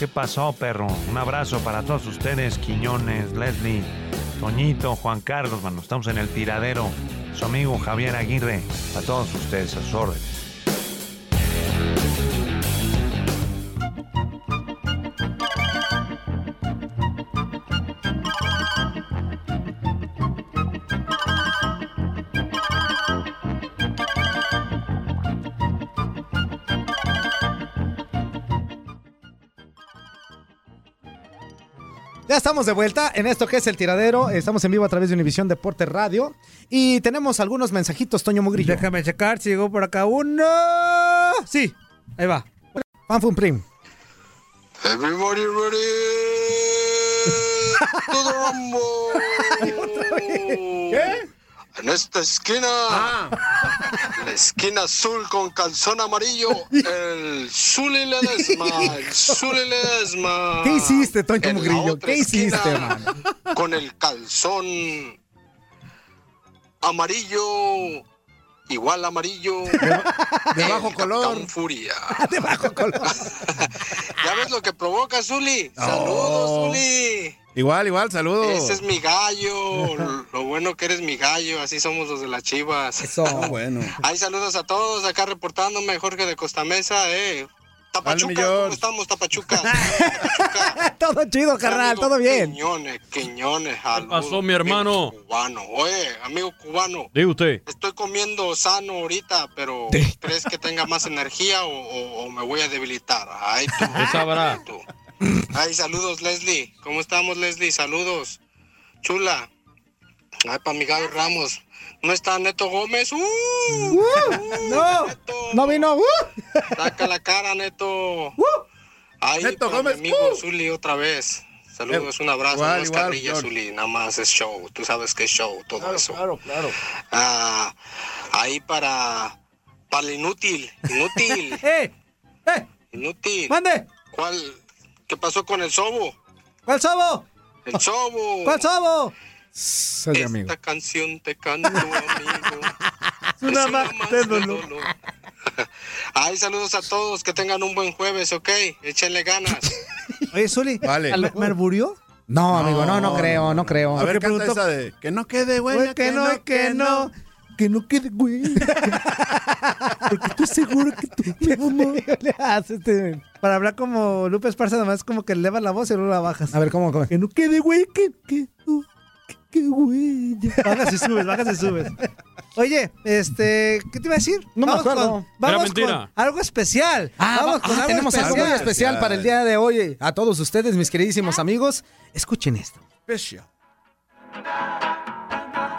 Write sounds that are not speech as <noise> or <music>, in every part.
¿Qué pasó, perro? Un abrazo para todos ustedes, Quiñones, Leslie, Toñito, Juan Carlos, mano. Estamos en el tiradero. Su amigo Javier Aguirre. A todos ustedes, a sus órdenes. Ya estamos de vuelta en esto que es el tiradero. Estamos en vivo a través de Univisión Deporte Radio. Y tenemos algunos mensajitos, Toño Mugrillo. Déjame checar si llegó por acá uno. Sí, ahí va. Fanfum Prim. Everybody ready to the rumble. ¿Qué? En esta esquina, Ah. la esquina azul con calzón amarillo, el Zuli Ledesma, el Zuli Ledesma. ¿Qué hiciste, Toño Mugrillo? ¿Qué hiciste, man? Con el calzón amarillo, igual amarillo. De bajo color. Furia. <laughs> De bajo color. <laughs> ¿Ya ves lo que provoca, Zuli? Saludos, Zuli. Igual, igual, saludos. Ese es mi gallo. <laughs> Lo bueno que eres mi gallo. Así somos los de las chivas. Eso. Ah, bueno. Hay saludos a todos acá reportándome. Jorge de Costamesa, eh. Tapachuca. ¿cómo estamos, Tapachuca? Tapachuca. <laughs> todo chido, carnal, todo bien. Quiñones, Quiñones, ¿Qué pasó, mi hermano? Amigo cubano. Oye, amigo cubano. Diga usted. Estoy comiendo sano ahorita, pero ¿crees que tenga más energía o, o- o me voy a debilitar? Ay, tú. Usted sabrá. tú. Ay, saludos, Leslie. ¿Cómo estamos, Leslie? Saludos. Chula. Ay, para mi Gaby Ramos. ¿No está Neto Gómez? ¡Uh! No, Neto. no vino. ¡Uh! Saca la cara, Neto. Ay, Neto Gómez, mi amigo ¡uh! Zuli otra vez. Saludos, un abrazo. Igual, no es igual, carrilla, George. Zuli. Nada más es show. Tú sabes que es show, todo Claro, eso. claro, claro. Ah, ahí para. Para el inútil. Inútil. <laughs> ¡Eh! ¡Eh! Inútil. ¡Mande! ¿Cuál? ¿Qué pasó con el sobo? ¿Cuál sobo? El sobo. ¿Cuál sobo? Soy Esta amigo. canción te canto, <laughs> amigo. Es una Es más más de dolor. dolor. <laughs> Ay, saludos a todos. Que tengan un buen jueves, ¿ok? Échenle ganas. <laughs> Oye, Zuli, Vale. ¿me, me alburió? No, amigo, no, no creo, no creo. A ver, ¿Qué canta preguntó? esa de que no quede, güey. Güey, que no, que no. Que no quede, güey. Porque estoy seguro que tú <laughs> me. Le haces, este, Para hablar como Lupe Esparza, nomás como que elevas la voz y luego la bajas. A ver, ¿cómo? cómo? Que no quede, güey, que, que, no, que, que, güey. Bajas y subes, bajas y subes. Oye, este, ¿qué te iba a decir? No me Vamos acuerdo. con- vamos con algo especial. Ah, vamos va- con ah, algo tenemos algo especial. muy especial para el día de hoy. A todos ustedes, mis queridísimos amigos, escuchen esto. Especial.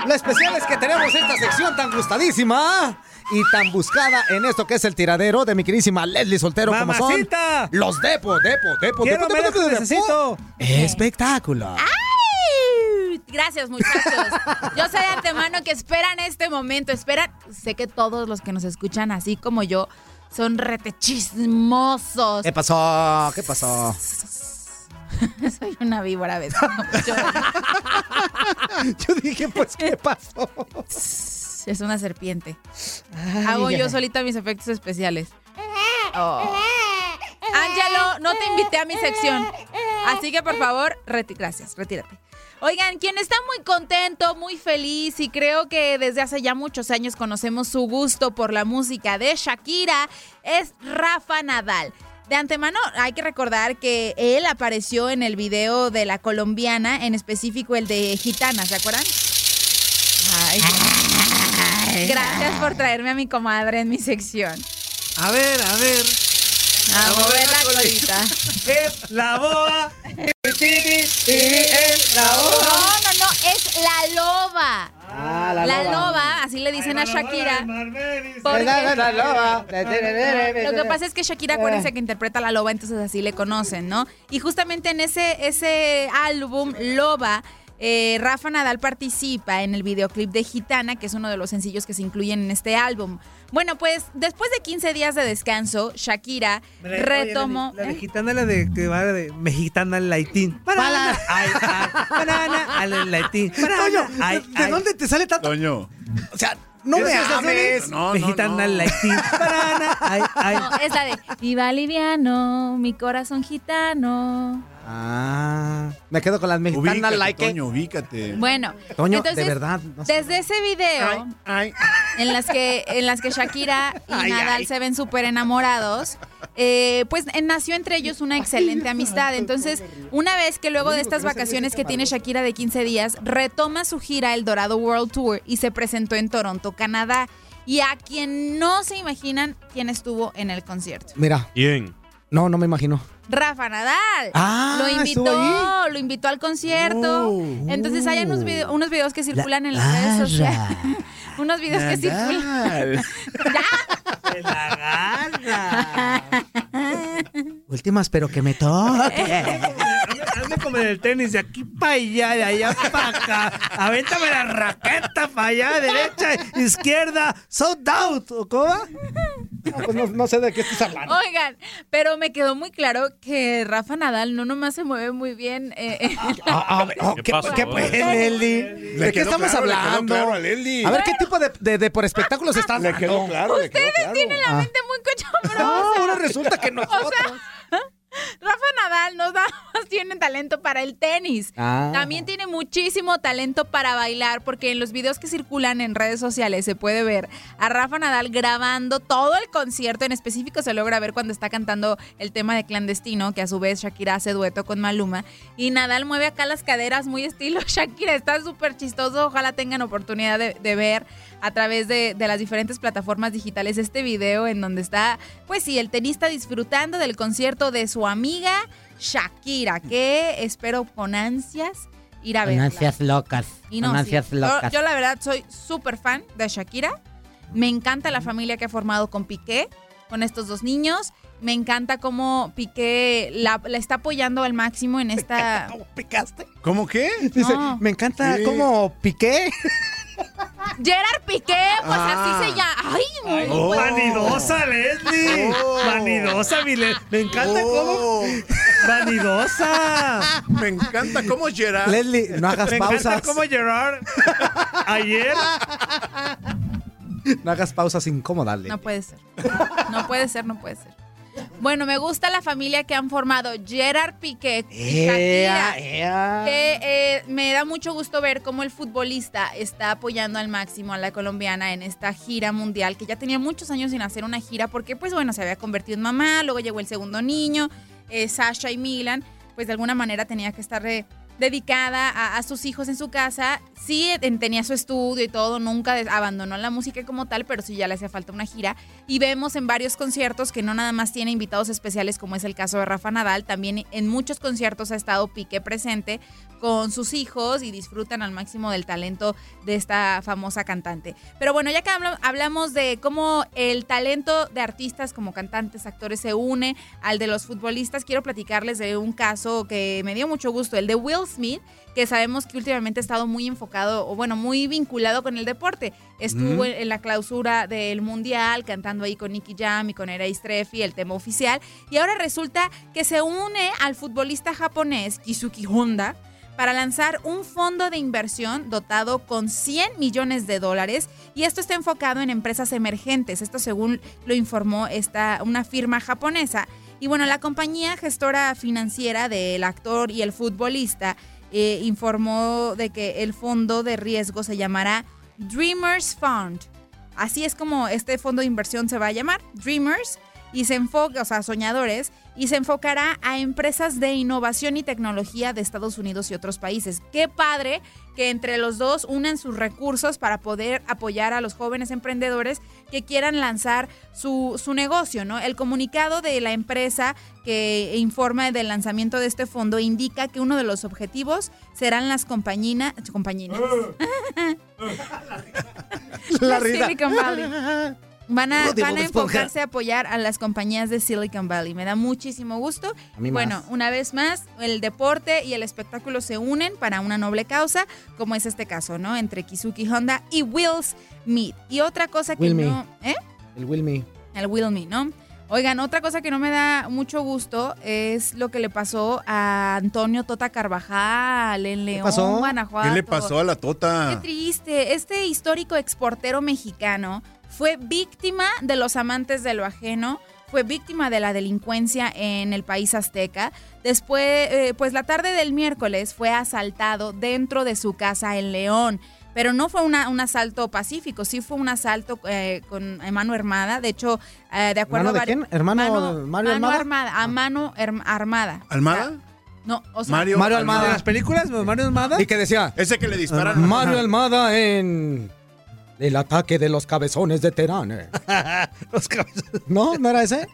Lo especial es que tenemos esta sección tan gustadísima y tan buscada en esto que es el tiradero de mi queridísima Leslie Soltero como son ¡Mamacita! los Depo, Depo, Depo, Quiero Depo, Depo, lo que Depo, necesito. Espectáculo. ¡Ay! Gracias, muchachos. Yo sé de antemano que esperan este momento. Esperan. Sé que todos los que nos escuchan, así como yo, son retechismosos. ¿Qué pasó? ¿Qué pasó? <laughs> Soy una víbora. <laughs> Yo- <laughs> Yo dije, pues, ¿qué pasó? es una serpiente. Hago yo solita mis efectos especiales. Oh. Ángelo, no te invité a mi sección. Así que por favor, reti- gracias, retírate. Oigan, quien está muy contento, muy feliz y creo que desde hace ya muchos años conocemos su gusto por la música de Shakira es Rafa Nadal. De antemano hay que recordar que él apareció en el video de la colombiana, en específico el de Gitana, ¿se acuerdan? Ay, gracias por traerme a mi comadre en mi sección. A ver, a ver. A mover la colita. <laughs> Es la boa. No, no, no, es la loba. Ah, La loba, así le dicen a Shakira. La, Porque la, la loba. lo que pasa es que Shakira, acuérdense que interpreta a la loba, entonces así le conocen, ¿no? Y justamente en ese, ese álbum, Loba, eh, Rafa Nadal participa en el videoclip de Gitana, que es uno de los sencillos que se incluyen en este álbum. Bueno, pues después de 15 días de descanso, Shakira Oye, retomó. La de ¿Eh? gitana, la de que va de mexicana al laitín. Banana, ay, ay, banana, al laitín. Banana, ay, ¿De dónde te sale tanto? Toño. O sea, no me ¿Esas ames. No, no, Mexicana no. al laitín. Banana, ay, ay. No, es la de Viva liviano, mi corazón gitano. Ah, me quedo con las mexicanas Ubícate, like. Toño, ubícate. Bueno, Toño, entonces, de verdad. no sé. desde ese video Ay, en las que en las que Shakira y Ay, Nadal ay. se ven súper enamorados, eh, pues eh, nació entre ellos una excelente amistad. Entonces, una vez que luego de estas vacaciones que tiene Shakira de 15 días, retoma su gira El Dorado World Tour y se presentó en Toronto, Canadá. Y a quien no se imaginan quién estuvo en el concierto. Mira, ¿Quién? no, no me imagino. Rafa Nadal. Ah, lo ¿estuvo invitó, lo invitó al concierto. Oh, Entonces hay unos, video- unos videos que circulan en las La- redes sociales. <laughs> unos videos que circulan. Nadal. <laughs> Se la. <laughs> Últimas, pero que me toque. Hazme- como en el tenis, de aquí para allá, de allá para acá. Avéntame la raqueta para allá, derecha, izquierda, sold out. ¿O ¿Cómo? No, <laughs> pues no, no sé de qué estás hablando. Oigan, pero me quedó muy claro que Rafa Nadal no nomás se mueve muy bien. eh, eh, Ah, a ver, oh, ¿Qué ¿Qué, pasó? qué pues, Leslie? Le ¿De qué estamos claro, hablando? claro a. A ver, ¿qué tipo de, de, de por espectáculos estás Le quedó claro, le quedó claro. tienen la Ah. mente muy cochambrosa. No, ahora resulta que <laughs> nosotros. Rafa Nadal no nada <laughs> más tiene talento para el tenis. Ah. También tiene muchísimo talento para bailar, porque en los videos que circulan en redes sociales se puede ver a Rafa Nadal grabando todo el concierto. En específico se logra ver cuando está cantando el tema de clandestino, que a su vez Shakira hace dueto con Maluma. Y Nadal mueve acá las caderas muy estilo <laughs> Shakira. Está súper chistoso. Ojalá tengan oportunidad de, de ver a través de, de las diferentes plataformas digitales este video en donde está, pues sí, el tenista disfrutando del concierto de su amiga Shakira, que espero con ansias ir a ver. locas. Y no, sí, yo, yo la verdad soy súper fan de Shakira. Me encanta la familia que ha formado con Piqué, con estos dos niños. Me encanta cómo Piqué la, la está apoyando al máximo en esta... ¿Cómo picaste? ¿Cómo qué? Dice, No. me encanta Sí. cómo piqué. <laughs> Gerard Piqué, pues Ah. así se llama. Ay, muy Oh. bueno. Vanidosa, Leslie. Oh. Vanidosa, mi Le- Me encanta cómo. Oh, Vanidosa. me encanta cómo Gerard. Leslie, no hagas Me encanta pausas. como Gerard. Ayer. No hagas pausas incómodas, Leslie. No puede ser. No puede ser, no puede ser. Bueno, me gusta la familia que han formado Gerard Piqué y Shakira. Ea, ea. Que eh, me da mucho gusto ver cómo el futbolista está apoyando al máximo a la colombiana en esta gira mundial, que ya tenía muchos años sin hacer una gira, porque pues bueno, se había convertido en mamá, luego llegó el segundo niño, eh, Sasha y Milan, pues de alguna manera tenía que estar eh, dedicada a, a sus hijos en su casa. Sí, en- tenía su estudio y todo, nunca abandonó la música como tal, pero sí ya le hacía falta una gira. Y vemos en varios conciertos que no nada más tiene invitados especiales, como es el caso de Rafa Nadal, también en muchos conciertos ha estado Piqué presente con sus hijos y disfrutan al máximo del talento de esta famosa cantante. Pero bueno, ya que habla- hablamos de cómo el talento de artistas como cantantes, actores se une al de los futbolistas, quiero platicarles de un caso que me dio mucho gusto, el de Will Smith, que sabemos que últimamente ha estado muy enfocado, o bueno, muy vinculado con el deporte. Estuvo Ujú. en en la clausura del Mundial, cantando ahí con Nicky Jam y con Erei Streffi, el tema oficial. Y ahora resulta que se une al futbolista japonés Kizuki Honda para lanzar un fondo de inversión dotado con 100 millones de dólares y esto está enfocado en empresas emergentes. Esto según lo informó esta, una firma japonesa. Y bueno, la compañía gestora financiera del actor y el futbolista eh, informó de que el fondo de riesgo se llamará Dreamers Fund. Así es como este fondo de inversión se va a llamar, Dreamers, y se enfoca, o sea, soñadores, y se enfocará a empresas de innovación y tecnología de Estados Unidos y otros países. Qué padre que entre los dos unan sus recursos para poder apoyar a los jóvenes emprendedores que quieran lanzar su, su negocio, ¿no? El comunicado de la empresa que informa del lanzamiento de este fondo indica que uno de los objetivos serán las compañinas, compañinas. <laughs> La Las risa. Silicon Valley. <laughs> Van a, No, van a enfocarse a apoyar a las compañías de Silicon Valley. Me da muchísimo gusto. A mí bueno, más. una vez más, el deporte y el espectáculo se unen para una noble causa, como es este caso, ¿no? Entre Kizuki Honda y Will Smith. Y otra cosa que Will Me. no... ¿Eh? El Will Me. El Will Me, ¿no? Oigan, otra cosa que no me da mucho gusto es lo que le pasó a Antonio Tota Carvajal en León, pasó? Guanajuato. ¿Qué le pasó a la Qué tota? triste. Este histórico exportero mexicano fue víctima de los amantes de lo ajeno, fue víctima de la delincuencia en el país azteca. Después, eh, pues la tarde del miércoles fue asaltado dentro de su casa en León. Pero no fue una- un asalto pacífico, sí fue un asalto eh, con mano armada. De hecho, eh, de acuerdo ¿Hermano de a quién? ¿Hermano mano, Mario mano Almada? armada, a mano herm- armada. ¿Almada? No, o sea, Mario, Mario ¿De Almada. las películas? ¿Mario Almada? Y que decía, Ese que le disparan. Mario Almada en el ataque de los cabezones de Terán. <laughs> Los cabezas- ¿No? ¿No era ese?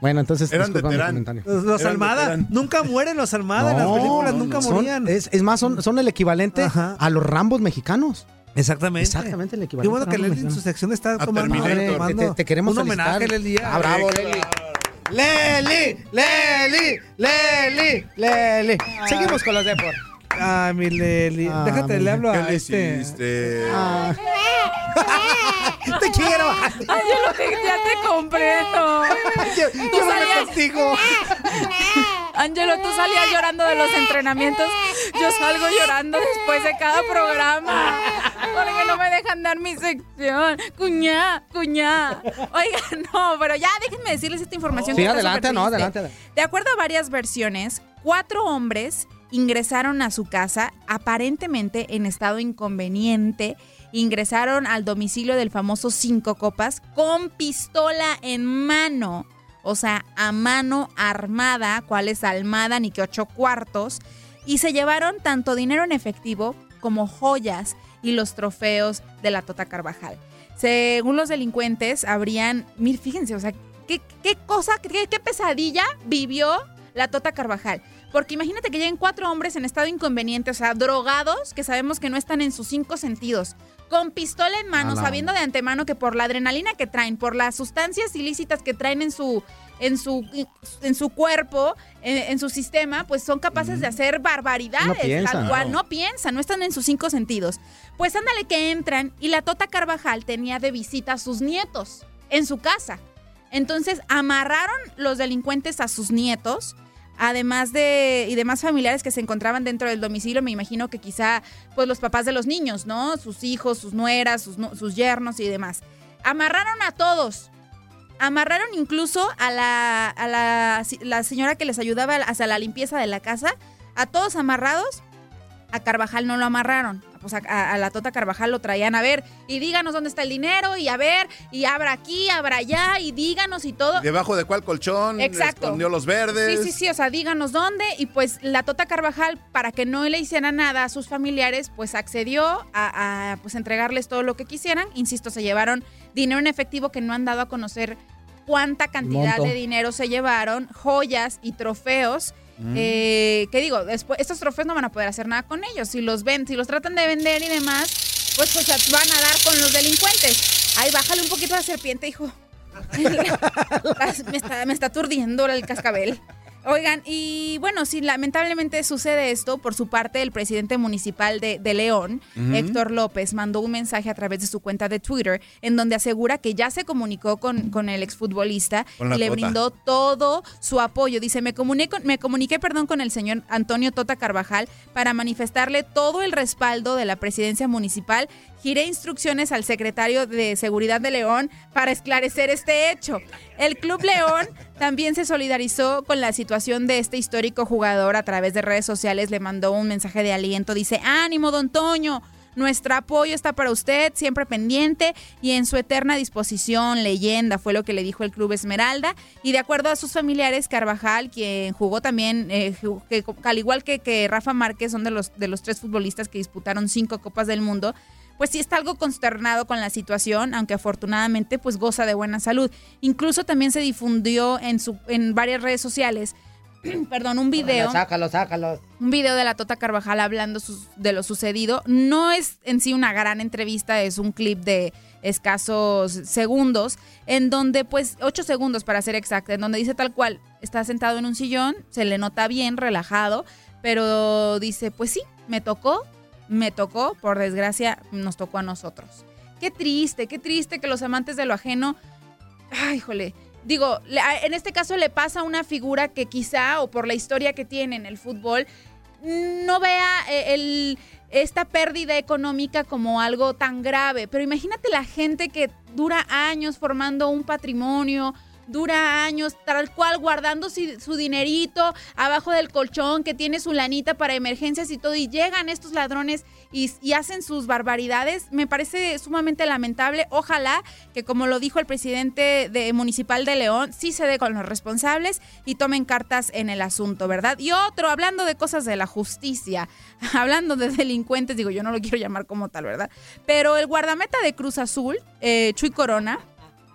Bueno, entonces Eran de Terán. comentario. Los, los Eran Almada. Nunca mueren los Almada. en las No, películas no, nunca no. Son- morían. es, es más, son, son el equivalente Ajá. a los Rambos mexicanos. Exactamente. Exactamente el Qué equivalente. bueno a que Leslie en su sección está tomando, Terminator. tomando Te- te queremos un homenaje, felicitar. Leslie. Ah, bravo, Leslie. Leli, Leli, Leli, Leli. Seguimos con los deportes. Ay, mi Leli. Ah, Déjate, mi- le hablo ¿Qué a le este. hiciste? Ah. <laughs> Te quiero. <laughs> Ay, yo lo que ya te comprendo. Yo, Tú yo me salías- contigo. Angelo, <laughs> tú salías llorando de los entrenamientos. Yo salgo llorando después de cada programa. Porque no me dejan dar mi sección. Cuñá, cuñá. Oigan, no, pero ya déjenme decirles esta información. Sí, que adelante, no, adelante. De acuerdo a varias versiones, cuatro hombres ingresaron a su casa aparentemente en estado inconveniente. Ingresaron al domicilio del famoso Cinco Copas con pistola en mano. O sea, a mano armada, cuál es almada ni que ocho cuartos. Y se llevaron tanto dinero en efectivo como joyas y los trofeos de la Tota Carvajal. Según los delincuentes, habrían, mir, fíjense, o sea, ¿qué, qué cosa, qué, qué pesadilla vivió la Tota Carvajal? Porque imagínate que lleguen cuatro hombres en estado inconveniente, o sea, drogados, que sabemos que no están en sus cinco sentidos, con pistola en mano, sabiendo de antemano que por la adrenalina que traen, por las sustancias ilícitas que traen en su, en su, en su cuerpo, en, en su sistema, pues son capaces de hacer barbaridades. No piensan. tal cual, no piensan, no están en sus cinco sentidos. Pues ándale que entran y la Tota Carvajal tenía de visita a sus nietos en su casa. Entonces amarraron los delincuentes a sus nietos, además de y demás familiares que se encontraban dentro del domicilio. Me imagino que quizá pues los papás de los niños, ¿no? Sus hijos, sus nueras, sus, sus yernos y demás. Amarraron a todos. Amarraron incluso a la, a la, la señora que les ayudaba hacia la limpieza de la casa. A todos amarrados. A Carvajal no lo amarraron. Pues a, a- a la Tota Carvajal lo traían a ver y díganos dónde está el dinero y a ver y abra aquí, abra allá y díganos y todo. ¿Debajo de cuál colchón? Exacto. Escondió los verdes. Sí, sí, sí, o sea, díganos dónde. Y pues la Tota Carvajal, para que no le hiciera nada a sus familiares, pues accedió a, a, pues entregarles todo lo que quisieran. Insisto, se llevaron dinero en efectivo que no han dado a conocer cuánta cantidad Monto. de dinero se llevaron, joyas y trofeos. Mm. Eh, que digo, después, estos trofeos no van a poder hacer nada con ellos. Si los ven, si los tratan de vender y demás, pues, pues van a dar con los delincuentes. Ay, bájale un poquito a la serpiente, hijo. <laughs> <laughs> me, está, me está aturdiendo el cascabel. Oigan, y bueno, sí, lamentablemente sucede esto. Por su parte, el presidente municipal de, de León. Héctor López, mandó un mensaje a través de su cuenta de Twitter en donde asegura que ya se comunicó con, con el exfutbolista Con y le brindó todo su apoyo. Dice, me comuniqué, me comuniqué perdón, con el señor Antonio Tota Carvajal para manifestarle todo el respaldo de la presidencia municipal. Giré instrucciones al secretario de Seguridad de León para esclarecer este hecho. El Club León también se solidarizó con la situación de este histórico jugador a través de redes sociales. Le mandó un mensaje de aliento. Dice, ánimo, don Toño. Nuestro apoyo está para usted, siempre pendiente y en su eterna disposición, leyenda, fue lo que le dijo el Club Esmeralda. Y de acuerdo a sus familiares, Carvajal, quien jugó también, eh, que, al igual que, que Rafa Márquez, son de los, de los tres futbolistas que disputaron cinco Copas del Mundo, pues sí está algo consternado con la situación, aunque afortunadamente pues goza de buena salud. Incluso también se difundió en, su, en varias redes sociales, <clears throat> perdón, un video Sácalo, sácalo. un video de la Tota Carvajal hablando sus- de lo sucedido. No es en sí una gran entrevista, es un clip de escasos segundos, en donde, pues, ocho segundos para ser exacta, en donde dice tal cual, está sentado en un sillón, se le nota bien, relajado, pero dice, pues sí, me tocó, me tocó, por desgracia, nos tocó a nosotros. Qué triste, qué triste que los amantes de lo ajeno Ay, híjole. Digo, en este caso le pasa a una figura que quizá, o por la historia que tiene en el fútbol, no vea eh, esta pérdida económica como algo tan grave. Pero imagínate la gente que dura años formando un patrimonio, dura años tal cual guardando si- su dinerito abajo del colchón, que tiene su lanita para emergencias y todo, y llegan estos ladrones y, hacen sus barbaridades. Me parece sumamente lamentable. Ojalá que, como lo dijo el presidente de, municipal de León, sí se dé con los responsables y tomen cartas en el asunto, ¿verdad? Y otro, hablando de cosas de la justicia, <laughs> hablando de delincuentes, digo, yo no lo quiero llamar como tal, ¿verdad? Pero el guardameta de Cruz Azul, eh, Chuy Corona,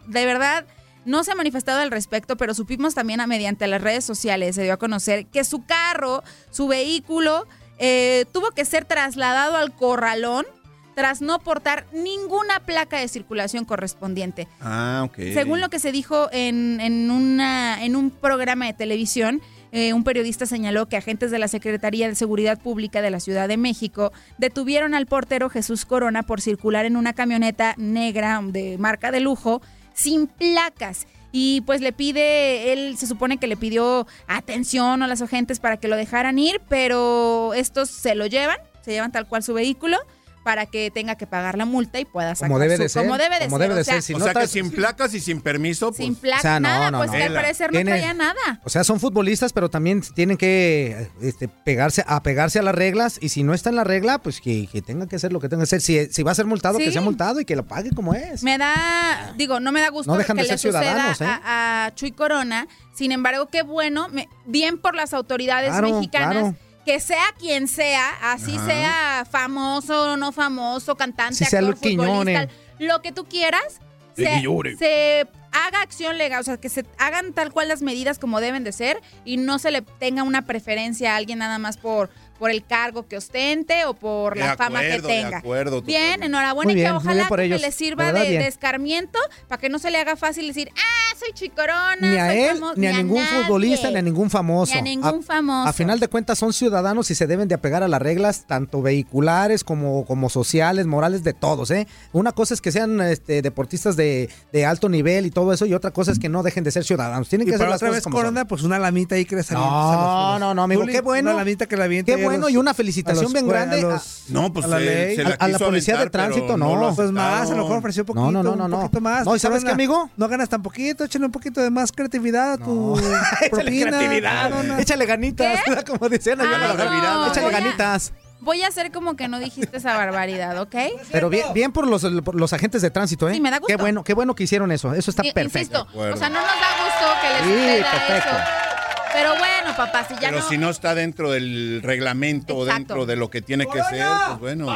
de verdad no se ha manifestado al respecto, pero supimos también a, mediante las redes sociales, se dio a conocer que su carro, su vehículo, eh, tuvo que ser trasladado al corralón tras no portar ninguna placa de circulación correspondiente. Ah, ok. Según lo que se dijo en, en una, en un programa de televisión, eh, un periodista señaló que agentes de la Secretaría de Seguridad Pública de la Ciudad de México detuvieron al portero Jesús Corona por circular en una camioneta negra de marca de lujo sin placas. Y pues le pide, él se supone que le pidió atención a los agentes para que lo dejaran ir, pero estos se lo llevan, se llevan tal cual su vehículo para que tenga que pagar la multa y pueda sacar Como debe su- de ser, Como debe de como ser. debe de o sea, ser, si o no sea que sin placas y sin permiso, pues. sin placa, O sea, no, nada, no, pues que al parecer no Tiene- traía nada. O sea, son futbolistas, pero también tienen que este, pegarse, apegarse a las reglas. Y si no está en la regla, pues que, que tenga que hacer lo que tenga que hacer. Si, si va a ser multado, Sí. que sea multado y que lo pague como es. Me da, digo, no me da gusto No dejan que de le ser suceda ciudadanos, ¿eh? a, a Chuy Corona. Sin embargo, qué bueno, me- bien por las autoridades Claro, mexicanas. claro. Que sea quien sea, así Ajá. sea famoso o no famoso, cantante, Si actor, futbolista, lo que tú quieras, se haga acción legal, o sea, que se hagan tal cual las medidas como deben de ser y no se le tenga una preferencia a alguien nada más por, por el cargo que ostente o por De la fama que acuerdo, de tenga. acuerdo, bien, enhorabuena y que ojalá que ellos. le sirva de, escarmiento para que no se le haga fácil decir, ah, soy chicorona. Ni a soy él, famo-". ni a ningún nadie. futbolista, ni a ningún famoso. Ni a ningún famoso. A final de cuentas son ciudadanos y se deben de apegar a las reglas, tanto vehiculares como, como sociales, morales, de todos, ¿eh? Una cosa es que sean este, deportistas de, de alto nivel y todo eso, y otra cosa es que no dejen de ser ciudadanos. Tienen Y que para las otra cosas vez como son. Corona, pues una lamita ahí que le. No, no, no, amigo, qué bueno. Una lamita que la a bueno y una felicitación los bien grande a a- los- No, pues a la se- ley. se A- la a la quiso policía de aventar, tránsito, no. Pues más, a lo mejor ofreció poquito. No, no, no, no, un no. poquito más. No, ¿y sabes qué, amigo? No ganas tan poquito, échale un poquito de más creatividad a tu <laughs> propina. creatividad. Échale ganitas, <laughs> como decían allá en Ay, la no. Échale Voy a- ganitas. Voy a hacer como que no dijiste esa barbaridad, ¿ok? Pero bien, bien por los, por los agentes de tránsito, ¿eh? Sí, me da gusto. Qué bueno, qué bueno que hicieron eso. Eso está I- perfecto. Insisto, o sea, no nos da gusto que les Sí, suceda perfecto. eso. Pero bueno, papá, si ya Pero no... si no está dentro del reglamento o dentro de lo que tiene que ser, pues bueno.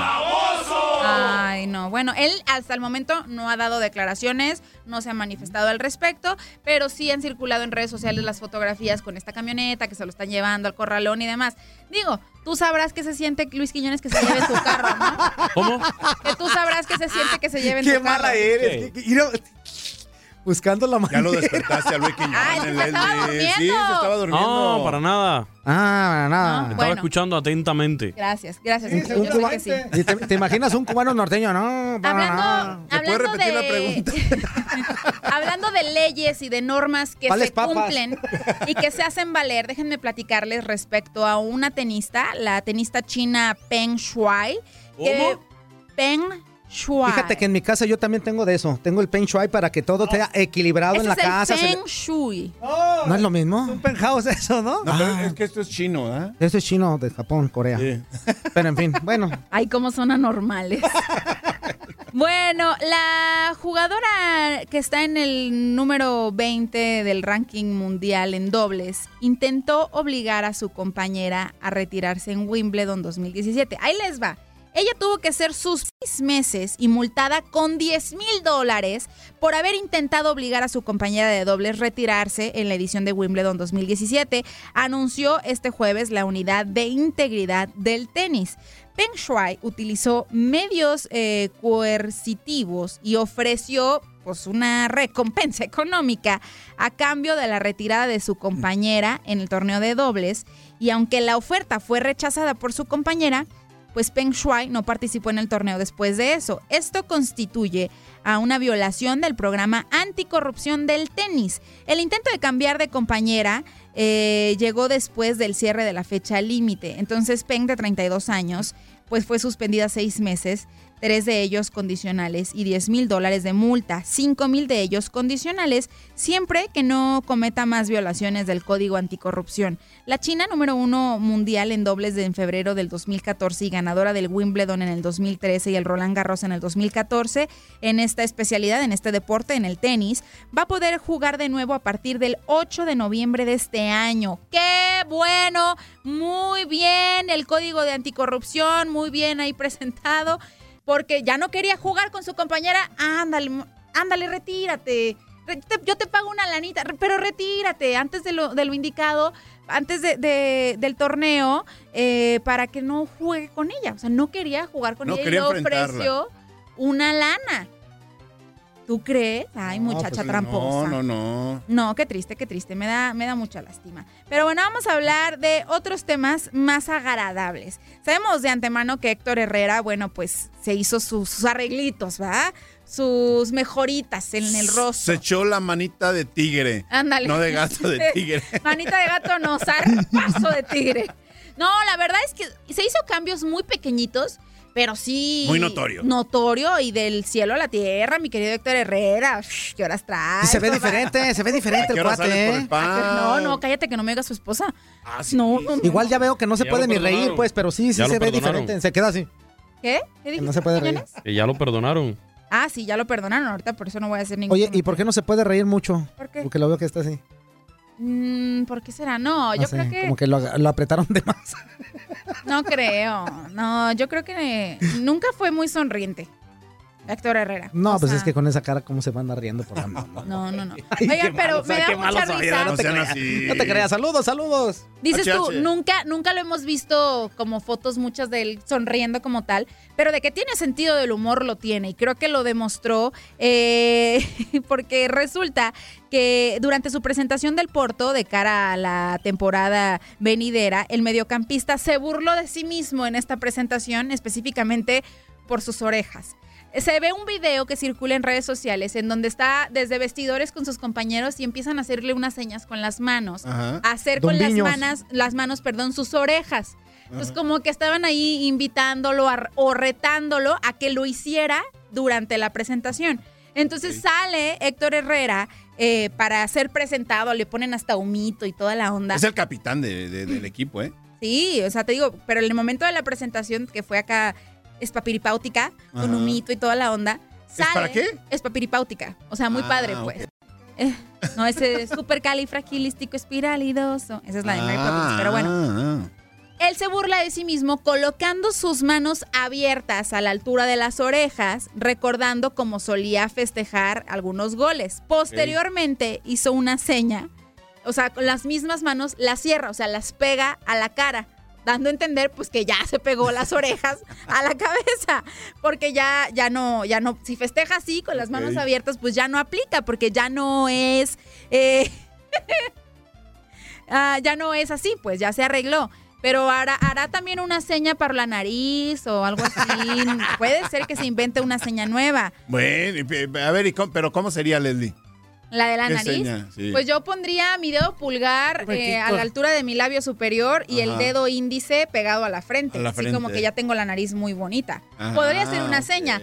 Ay, no. Bueno, él hasta el momento no ha dado declaraciones, no se ha manifestado al respecto, pero sí han circulado en redes sociales las fotografías con esta camioneta que se lo están llevando al corralón y demás. Digo, tú sabrás que se siente Luis Quiñones que se lleve tu carro, ¿no? ¿Cómo? Que tú sabrás que se siente que se lleve en Qué tu carro. mala eres. qué- qué- mira, buscando la Ya lo manera. despertaste a Luis Quiñones. Ay, se estaba durmiendo. Sí, se estaba durmiendo. No, para nada. Ah, nada. No, Estaba Bueno. escuchando atentamente. Gracias, gracias. Un- Yo un cuba- sí. ¿Y te, te imaginas un cubano norteño? No, para Hablando, nada. ¿Me puede hablando repetir la de, pregunta? <laughs> hablando de leyes y de normas que ¿Cuáles se papas? cumplen y que se hacen valer, déjenme platicarles respecto a una tenista, la tenista china Peng Shuai. que- Peng Fíjate que en mi casa yo también tengo de eso. Tengo el Peng Shui para que todo esté equilibrado Ese en la es el casa. Feng Shui. ¿No es lo mismo? Un penthouse eso, ¿no? No, pero es que esto es chino, ¿ah? Eso es chino de Japón, Corea. Sí. <laughs> Pero en fin, bueno. Ay, cómo son anormales. <laughs> bueno, la jugadora que está en el número 20 del ranking mundial en dobles intentó obligar a su compañera a retirarse en Wimbledon 2017. Ahí les va. Ella tuvo que ser sus seis meses y multada con 10 mil dólares por haber intentado obligar a su compañera de dobles retirarse en la edición de Wimbledon 2017, anunció este jueves la unidad de integridad del tenis. Peng Shuai utilizó medios eh, coercitivos y ofreció pues una recompensa <laughs> económica a cambio de la retirada de su compañera en el torneo de dobles y aunque la oferta fue rechazada por su compañera, pues Peng Shuai no participó en el torneo después de eso. Esto constituye a una violación del programa anticorrupción del tenis. El intento de cambiar de compañera eh, llegó después del cierre de la fecha límite. Entonces Peng, de 32 años, pues fue suspendida seis meses, tres de ellos condicionales y 10 mil dólares de multa, 5 mil de ellos condicionales, siempre que no cometa más violaciones del Código Anticorrupción. La China, número uno mundial en dobles de en febrero del 2014 y ganadora del Wimbledon en el 2013 y el Roland Garros en el 2014, en esta especialidad, en este deporte, en el tenis, va a poder jugar de nuevo a partir del 8 de noviembre de este año. ¡Qué bueno! Muy bien, el Código de Anticorrupción, muy bien ahí presentado porque ya no quería jugar con su compañera. Ándale, ándale, retírate. Re- te- Yo te pago una lanita, pero retírate antes de lo, de lo indicado, antes de, de- del torneo, eh, para que no juegue con ella. O sea, no quería jugar con No ella y le ofreció una lana. ¿Tú crees? Ay, No, muchacha pues, tramposa. No, no, no. No, qué triste, qué triste. Me da, me da mucha lástima. Pero bueno, vamos a hablar de otros temas más agradables. Sabemos de antemano que Héctor Herrera, bueno, pues se hizo sus, sus arreglitos, ¿verdad? Sus mejoritas en el rostro. Se echó la manita de tigre. Ándale. No de gato, de <laughs> tigre. Manita de gato, no, zarpazo de tigre. No, la verdad es que se hizo cambios muy pequeñitos, pero sí. Muy notorio. Notorio y del cielo a la tierra, mi querido Héctor Herrera. ¿Qué horas traes? Y se ve diferente, se ve diferente ¿A qué el cuate, sales por ¿eh? el pan? No, no, cállate que no me oiga su esposa. Ah, sí. No, no, no. Igual ya veo que no se Ya puede ni reír, pues, pero sí, sí Ya se ve diferente. Se queda así. ¿Qué? ¿Qué dijiste, No se puede reír. Que ya lo perdonaron. Ah, sí, ya lo perdonaron ahorita, por eso no voy a hacer ningún Oye, ¿y por qué no se puede reír mucho? ¿Por qué? Porque lo veo que está así. Mm, ¿Por qué será? No, yo No sé, creo que... Como que lo, lo apretaron de más. No creo. No, yo creo que nunca fue muy sonriente. Héctor Herrera. No, O pues sea, es que con esa cara, ¿cómo se van a riendo por la mano? <laughs> No, no, no. Ay, qué Oigan, pero malos, me da qué mucha risa. no No te creas. así. No te creas. Saludos, saludos. Dices tú, nunca, nunca lo hemos visto como fotos muchas de él sonriendo como tal, pero de que tiene sentido del humor lo tiene y creo que lo demostró eh, <laughs> porque resulta que durante su presentación del Porto de cara a la temporada venidera, el mediocampista se burló de sí mismo en esta presentación, específicamente por sus orejas. Se ve un video que circula en redes sociales en donde está desde vestidores con sus compañeros y empiezan a hacerle unas señas con las manos Ajá. hacer Don con las manos, las manos, perdón, sus orejas. Pues como que estaban ahí invitándolo a- o retándolo a que lo hiciera durante la presentación. Entonces sale Héctor Herrera eh, para ser presentado, le ponen hasta humito y toda la onda. Es el capitán de- de- del equipo, ¿eh? Sí, o sea, te digo, pero en el momento de la presentación, que fue acá espapiripáutica, con Ajá. humito y toda la onda. ¿Es para sale- qué? Espapiripáutica. O sea, muy Ah, padre, pues. Eh, no, ese es súper califragilístico espiralidoso. Esa es la de Mary Poppins, pero bueno. Ah, Él se burla de sí mismo colocando sus manos abiertas a la altura de las orejas, recordando cómo solía festejar algunos goles. Posteriormente hizo una seña, o sea, con las mismas manos las cierra, o sea, las pega a la cara, dando a entender pues que ya se pegó las orejas a la cabeza, porque ya ya no ya no si festeja así con las manos abiertas, pues ya no aplica porque ya no es eh, <laughs> ah, ya no es así, pues ya se arregló. Pero hará, hará también una seña para la nariz o algo así. <laughs> Puede ser que se invente una seña nueva. Bueno, a ver, ¿y cómo- pero ¿cómo sería, Leslie? La de la ¿Qué nariz. seña? Sí. Pues yo pondría mi dedo pulgar eh, a la altura de mi labio superior y el dedo índice pegado a la frente. A la así como que ya tengo la nariz muy bonita. Ah, Podría ser una ok. seña.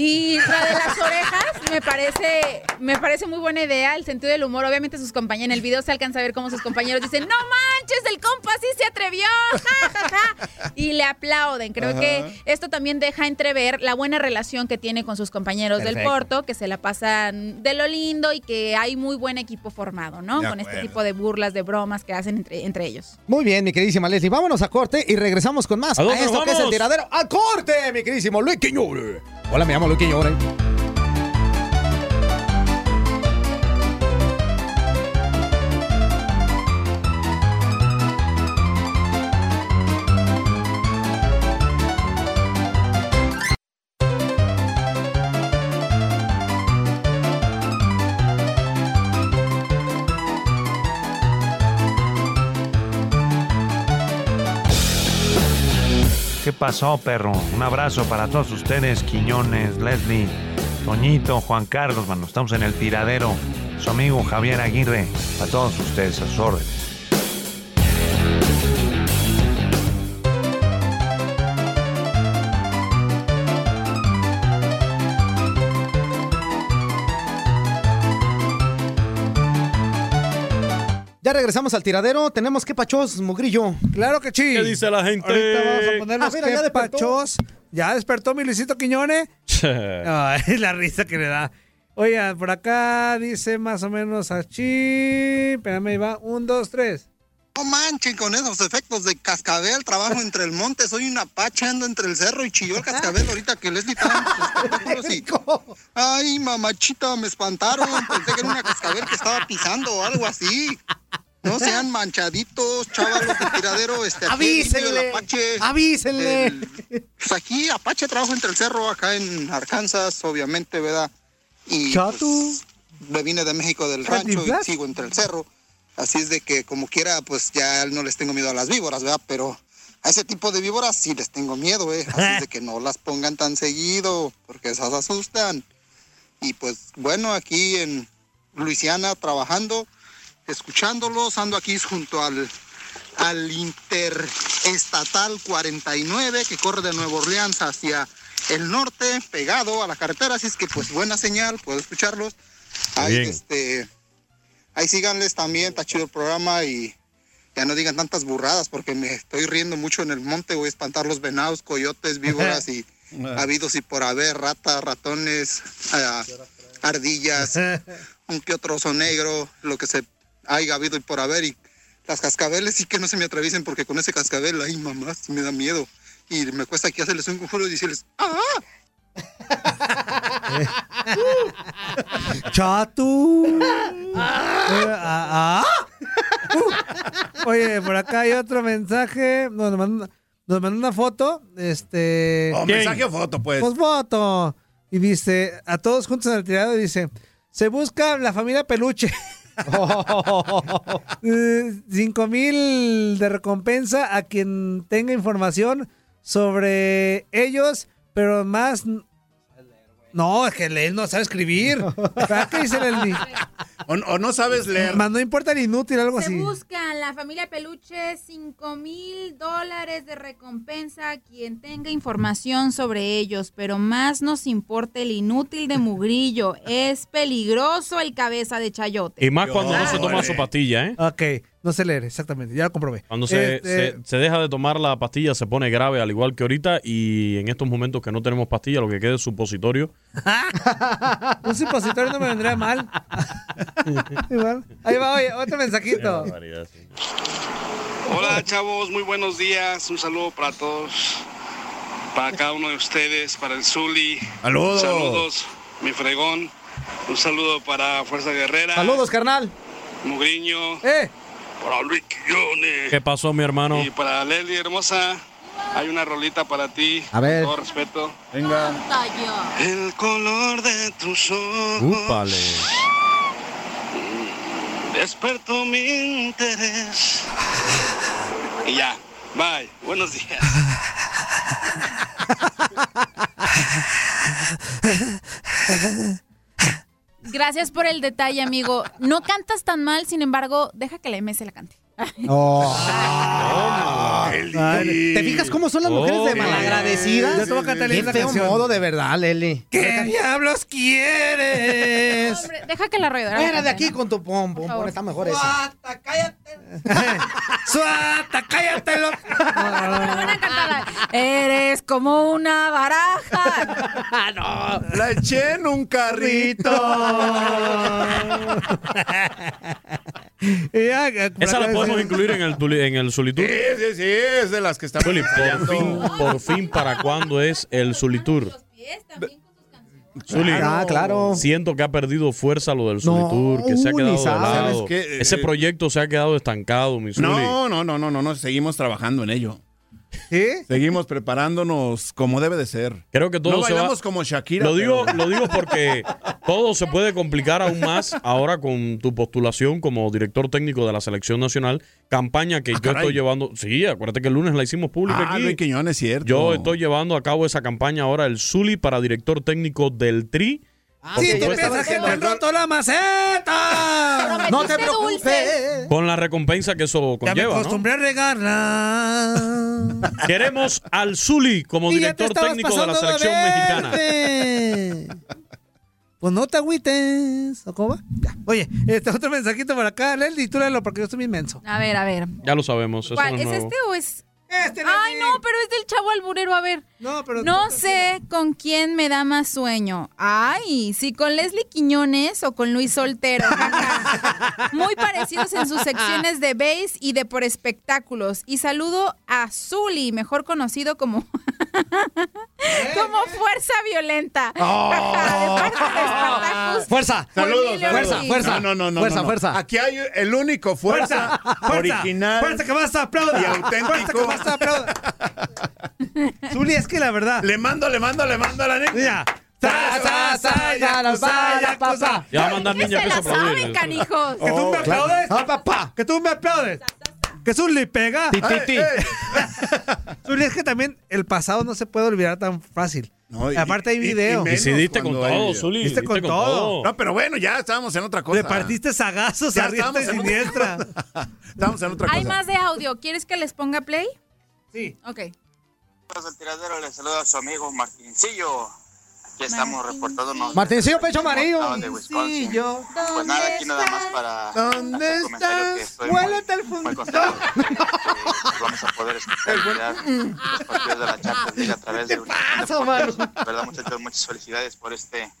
Y la de las orejas me parece, me parece muy buena idea, el sentido del humor. Obviamente sus compañeros, en el video se alcanza a ver cómo sus compañeros dicen, no manches, el compa sí se atrevió, ja, ja, ja", y le aplauden. Creo Ajá. que esto también deja entrever la buena relación que tiene con sus compañeros del. Porto, que se la pasan de lo lindo y que hay muy buen equipo formado, ¿no? De Con este tipo de burlas, de bromas que hacen entre, entre ellos. Muy bien, mi queridísima Leslie. Vámonos a corte y regresamos con más. ¿A A, esto nos que es el vamos? tiradero. ¡A corte, mi queridísimo Luis Quiñones! Hola, me llamo Luis Quiñones. Pasó, perro? Un abrazo para todos ustedes, Quiñones, Leslie, Toñito, Juan Carlos, mano. Estamos en el tiradero. Su amigo Javier Aguirre. A todos ustedes, a sus órdenes. Ya regresamos al tiradero. Tenemos que pachos, Mugrillo. Claro que sí. ¿Qué dice la gente? Ahorita vamos a Ah, mira, ya que despertó. pachos. Ya despertó mi Luisito Quiñones. <laughs> Ay, la risa que le da. Oiga, por acá dice más o menos así. Espérame, ahí va. Un, dos, tres. No manchen con esos efectos de cascabel, trabajo entre el monte, soy una pacha, ando entre el cerro y chilló el cascabel ahorita que Leslie estaba. <laughs> Ay, mamachita, me espantaron, pensé que era una cascabel que estaba pisando o algo así. No sean manchaditos, chavalos de tiradero, este, aquí Avísenle, el Apache. avísenle. El- pues aquí, Apache, trabajo entre el cerro, acá en Arkansas, obviamente, ¿verdad? Y Chato. pues, me vine de México del rancho y sigo entre el cerro. Así es de que como quiera, pues ya no les tengo miedo a las víboras, ¿verdad? Pero a ese tipo de víboras sí les tengo miedo, ¿eh? Así es de que no las pongan tan seguido, porque esas asustan. Y pues bueno, aquí en Luisiana trabajando, escuchándolos, ando aquí junto al, al Interestatal 49 que corre de Nueva Orleans hacia el norte, pegado a la carretera, así es que pues buena señal, puedo escucharlos. Ahí, Bien. este, ahí síganles también, está chido el programa y ya no digan tantas burradas porque me estoy riendo mucho en el monte, voy a espantar los venados, coyotes, <laughs> víboras y habidos y por haber, ratas, ratones, ah, ardillas, <laughs> un que otro oso negro, lo que se haya habido y por haber y las cascabeles sí que no se me atraviesen porque con ese cascabel, ay mamá, sí me da miedo. Y me cuesta aquí hacerles un conjuro y decirles, ¡ah! <laughs> Eh, ah, ah. Uh. Oye, por acá hay otro mensaje. Nos mandó, nos mandó una foto. Este. Oh, mensaje o foto, pues. Pues foto. Y dice, a todos juntos en el tirado, dice, se busca la familia peluche. <laughs> Eh, Cinco mil de recompensa a quien tenga información sobre ellos, pero más... No, es que él no sabe escribir. <laughs> ¿Para qué dice Leslie? <laughs> O, o no sabes leer. Más no importa el inútil, algo Se así. busca en la familia Peluche 5 mil dólares de recompensa a quien tenga información sobre ellos, pero más nos importa el inútil de Mugrillo. Es peligroso el cabeza de chayote. Y más cuando no se toma su pastilla, ¿eh? Ok. No sé leer, exactamente. Ya lo comprobé. Cuando se, Este, se- se deja de tomar la pastilla se pone grave, al igual que ahorita, y en estos momentos que no tenemos pastilla, lo que queda es supositorio. <laughs> Un supositorio no me vendría mal. <laughs> Igual. Ahí va, oye, otro mensajito. Hola chavos, muy buenos días. Un saludo para todos, para cada uno de ustedes, para el Zuli. Saludos. Saludos, mi fregón. Un saludo para Fuerza Guerrera. Saludos, carnal. Mugriño. Eh. Para Luis Quillones. ¿Qué pasó, mi hermano? Y para Leslie Hermosa, hay una rolita para ti. A ver. Con todo respeto. Venga. El color de tus ojos. Úpale. Despertó mi interés. Y ya. Bye. Buenos días. <laughs> Gracias por el detalle, amigo. No cantas tan mal, sin embargo, deja que la MS la cante. Oh. Ay, ¿Te fijas cómo son las mujeres de Oh, malagradecidas? Yo te voy a cantar Qué feo canción. modo, de verdad, Leli. ¿Qué diablos quieres? Hombre, deja que la roedora. Fuera de aquí con tu pom, pom, pom, está mejor eso. Suata, cállate, loco. Van a cantar. Eres como una baraja. <laughs> no. La eché en un carrito. <laughs> Esa la podemos incluir en el, en el Zulitur. Sí, sí, sí, es de las que estamos por fin, por fin, ¿para cuándo es el Zulitur? Zuli, Ah, claro. Siento que ha perdido fuerza lo del No, Zulitur, que se ha quedado de lado. ¿Sabes qué? Ese Eh, proyecto se ha quedado estancado, mi Zuli. No, no, no, no, no, no, seguimos trabajando en ello. Seguimos preparándonos como debe de ser. Creo que todo no se va- bailamos como Shakira. Lo digo, pero- lo digo porque todo se puede complicar aún más ahora con tu postulación como director técnico de la selección nacional, campaña que yo Ah, caray. estoy llevando. Sí, acuérdate que el lunes la hicimos pública Ah, aquí. Luis Quiñones, cierto. Yo estoy llevando a cabo esa campaña ahora, el Zuli para director técnico del Tri. Si tú piensas que te han roto la maceta. No te dulce. preocupes. con la recompensa que eso Ya me conlleva. ¿no? acostumbré a regarla. <laughs> Queremos al Zuli como director técnico de la selección mexicana. Pues no te agüites. ¿O cómo va? Ya. Oye, este otro mensajito por acá. Leslie, tú léelo porque yo estoy bien menso. A ver, a ver. Ya lo sabemos. Eso ¿Cuál? no ¿Es este o es.? Este, Ay, no, pero es del chavo alburero. A ver. No, pero. No sé con quién me da más sueño. Ay, si con Leslie Quiñones o con Luis Soltero. <laughs> Muy parecidos en sus secciones de base y de por espectáculos. Y saludo a Zuli, mejor conocido como <laughs> como Fuerza Violenta. <laughs> De parte de Spartacus. Fuerza. Saludos. Ortiz. Fuerza. No, no, no. Fuerza, no, no. fuerza. Aquí hay el único fuerza, original. Fuerza que vas a aplaudir. y auténtico. Zuli, es que la verdad. Le mando, le mando, le mando a la niña. Mira. Sa, sa, sa, ya nos vaya, papá. Ya va a mandar Que niña se que la se saben, canijos. Que tú me aplaudes. Ah, papá. Que tú me aplaudes. Que Zuli pega. <laughs> Zuli, es que también el pasado no se puede olvidar tan fácil. No, y- Aparte hay video. y- y Y si diste con todo. Zuli. Diste con todo. No, pero bueno, ya estábamos en otra cosa. Le partiste sagazos a diestra y siniestra. Estamos en otra <laughs> cosa. Hay más de audio. ¿Quieres que les ponga play? Sí. Ok. del tiradero le saluda a su amigo Martincillo. Aquí estamos reportándonos. Martincillo Pecho Amarillo. De yo. Pues nada, aquí nada más para ¿Dónde hacer un comentario que estás? estoy muy, Huélete el muy fundito. contento de <laughs> que, que vamos a poder escuchar los partidos de la Champions League a través de Univisión Deportes. La verdad, muchachos, muchas felicidades por este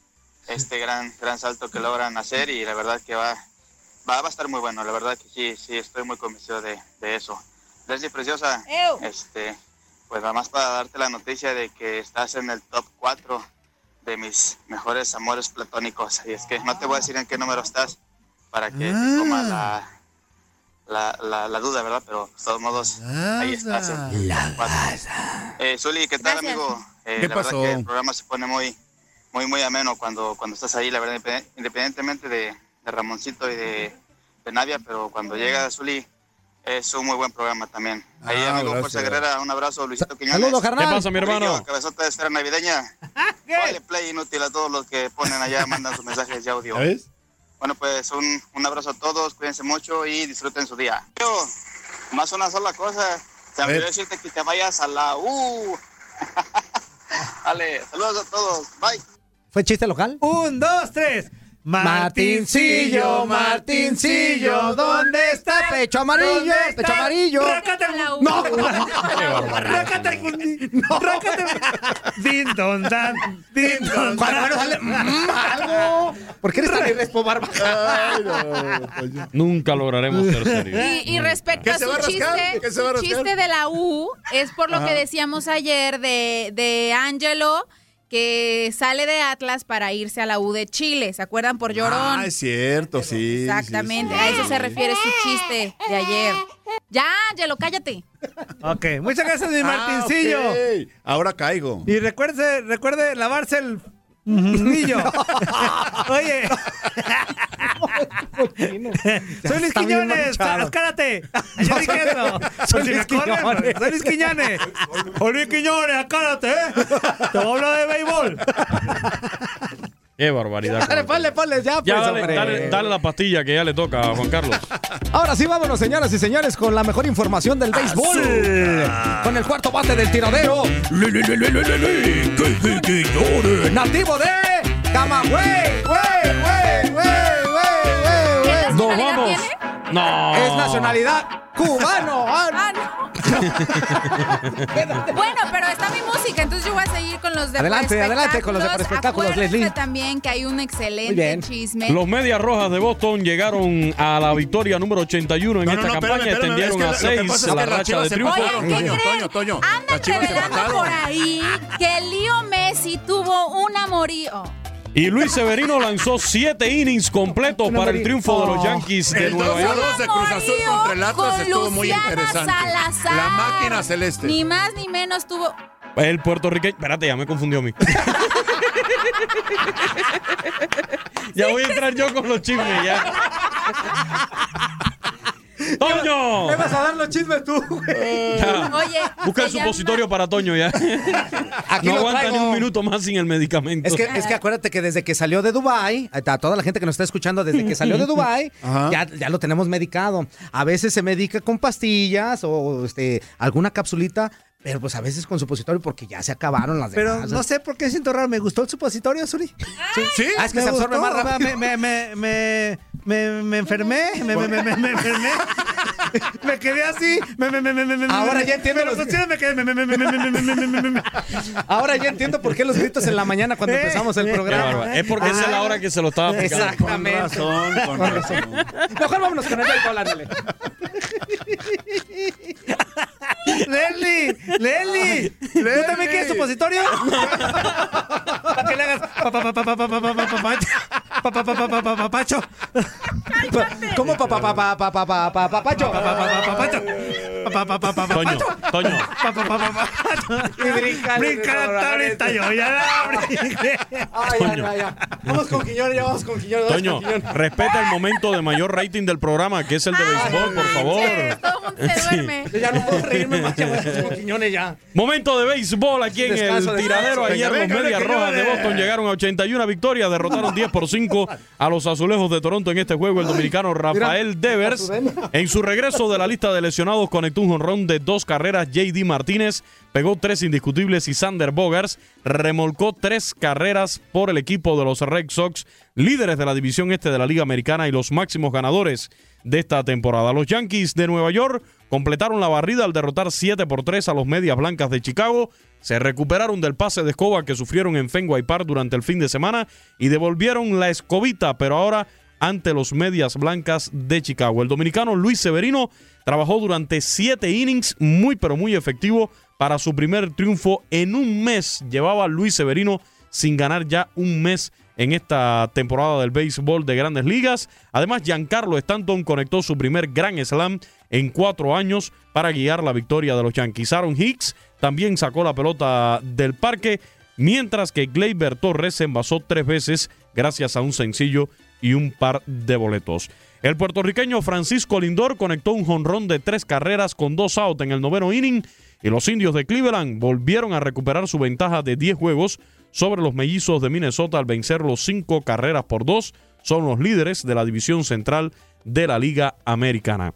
este gran gran salto que logran hacer y la verdad que va va, va a estar muy bueno. La verdad que sí, sí, estoy muy convencido de, de eso. Leslie Preciosa, Ew. este, pues nada más para darte la noticia de que estás en el top 4 de mis mejores amores platónicos. Y es que no te voy a decir en qué número estás para que te coma la, la, la, la duda, ¿verdad? Pero de todos modos, ahí estás. En el top 4. Eh, Zuli, ¿qué tal, Gracias. amigo? Eh, ¿Qué la pasó? verdad que el programa se pone muy, muy, muy ameno cuando, cuando estás ahí, la verdad, independ- independientemente de, de Ramoncito y de, de Nadia, pero cuando llega Zuli, es un muy buen programa también. Ahí, Ah, amigo gracias. Fuerza Guerrera, un abrazo, Luisito Quiñones. Saludos, ¿Qué carnal. pasa, mi hermano? Cabezota de esfera navideña. <laughs> Vale, play inútil a todos los que ponen allá, mandan sus mensajes de audio. ¿Sabes? Bueno, pues un, un abrazo a todos, cuídense mucho y disfruten su día. Yo, más una sola cosa, ver. olvidó decirte que te vayas a la U. <laughs> Vale, saludos a todos, bye. ¿Fue chiste local? Un, dos, tres. Martincillo, Martincillo, ¿dónde está? Pecho amarillo, ¿Dónde pecho amarillo. Rácate. No. Rácate. Rácate. Din, don, dan. Din, don, algo. ¿Por qué eres tan irrespo, barba? Nunca lograremos ser serios. Y, y respecto ¿Qué a su chiste, chiste de la U, es por lo Ajá. que decíamos ayer de, de Angelo, que sale de Atlas para irse a la U de Chile. ¿Se acuerdan por Llorón? Ah, es cierto, sí. Exactamente, sí, a sí. eso se refiere su chiste de ayer. Ya, Angelo, cállate. Ok, muchas gracias, mi Ah, Martincillo. Ahora caigo. Y recuerde, recuerde lavarse el niño. <laughs> Oye. <laughs> <laughs> Soy Luis Quiñones, acárate. Yo. Soy si Luis Quiñones. Soy Luis Quiñones. Soy Luis Quiñones, acárate, ¿eh? Te voy a hablar de béisbol. Qué barbaridad. Dale, ponle, ponle, ya, Ya pues, dale, hombre. dale- dale la pastilla que ya le toca a Juan Carlos. <laughs> Ahora sí, vámonos, señoras y señores, con la mejor información del béisbol. Con el cuarto bate del tiradero. Nativo de Camagüey. Güey, güey, güey, güey, güey, güey. Nos vamos. No. Es nacionalidad cubano. Ah, no. <laughs> bueno, pero está música, entonces yo voy a seguir con los de Adelante, adelante con los de espectáculos, Leslie. también que hay un excelente bien. chisme. Los Medias Rojas de Boston llegaron a la victoria número 81 en No, esta no, campaña. espérame, espérame, extendieron es que a lo que 6 pasa es la que racha de triunfo. Oye, ¿qué Toño, creen? Toño, Toño, Andan revelando por ahí que Lío Messi tuvo un amorío. Y Luis Severino lanzó 7 innings completos para el triunfo de los Yankees de El Nueva York. 2-2 de Cruz Azul contra el Atlas estuvo muy interesante. Salazar. La máquina celeste. Ni más ni menos tuvo. El puertorriqueño. Espérate, ya me confundió a mí. <laughs> ya voy a entrar yo con los chismes ya. <laughs> ¡Toño! Me vas a dar los chismes tú, güey. <laughs> Ya. Oye, Busca el se supositorio para Toño ya. Aquí no lo aguanta traigo. ni un minuto más sin el medicamento. Es que, es que acuérdate que desde que salió de Dubai, a toda la gente que nos está escuchando, desde que salió de Dubai, Ajá. ya, ya lo tenemos medicado. A veces se medica con pastillas o este, alguna capsulita, pero pues a veces con supositorio porque ya se acabaron las demás. Pero no sé por qué siento raro. ¿Me gustó el supositorio, Suri? ¿Sí? Es que se absorbe más rápido. Me, me, me, me, me enfermé. Me, me, me, me enfermé. me quedé así. Ahora ya entiendo. Los... Ahora ya entiendo por qué los gritos en la mañana cuando empezamos el programa. Es porque es la hora que se lo estaba aplicando. Exactamente. Con razón, con razón. Mejor vámonos con el alcohol, ándale. Leslie, Leslie, ¿tú también quieres supositorio? Para que le hagas pa pa pa pa pa pa pa pa pa pa pa pa pa pa pa pa pa pacho. ¿Cómo papá, papá, papá, papá, papá, papacho? Pa pa pa pa pa pacho. Pa pa pa pa pa pa Toño. Toño. Y brincar. Brincar hasta ahorita yo ya la brinqué. Ay, ya, ya, ya. Vamos con ya vamos con Toño, respeta el momento de mayor rating del programa, que es el de béisbol, por favor. Todo el mundo se Sí. duerme. Yo ya no puedo reírme <laughs> Quiñones ya. Momento de béisbol aquí en Descanso, el tiradero. Ayer los Medias Rojas de. Boston llegaron a 81 victorias, derrotaron 10 por 5 a los Azulejos de Toronto en este juego. El dominicano Rafael Devers, en su regreso de la lista de lesionados, conectó un jonrón de dos carreras. JD Martínez pegó tres indiscutibles y Sander Bogars remolcó tres carreras por el equipo de los Red Sox, líderes de la división este de la Liga Americana y los máximos ganadores de esta temporada. Los Yankees de Nueva York completaron la barrida al derrotar 7 por 3 a los Medias Blancas de Chicago. Se recuperaron del pase de escoba que sufrieron en Fenway Park durante el fin de semana y devolvieron la escobita, pero ahora ante los Medias Blancas de Chicago. El dominicano Luis Severino trabajó durante 7 innings, muy pero muy efectivo para su primer triunfo en un mes. Llevaba Luis Severino sin ganar ya un mes en esta temporada del béisbol de grandes ligas. Además, Giancarlo Stanton conectó su primer gran slam en cuatro años para guiar la victoria de los Yankees. Aaron Hicks también sacó la pelota del parque, mientras que Gleyber Torres se envasó tres veces gracias a un sencillo y un par de boletos. El puertorriqueño Francisco Lindor conectó un jonrón de tres carreras con dos outs en el noveno inning y los indios de Cleveland volvieron a recuperar su ventaja de 10 juegos sobre los mellizos de Minnesota al vencer los cinco carreras por dos. Son los líderes de la división central de la Liga Americana.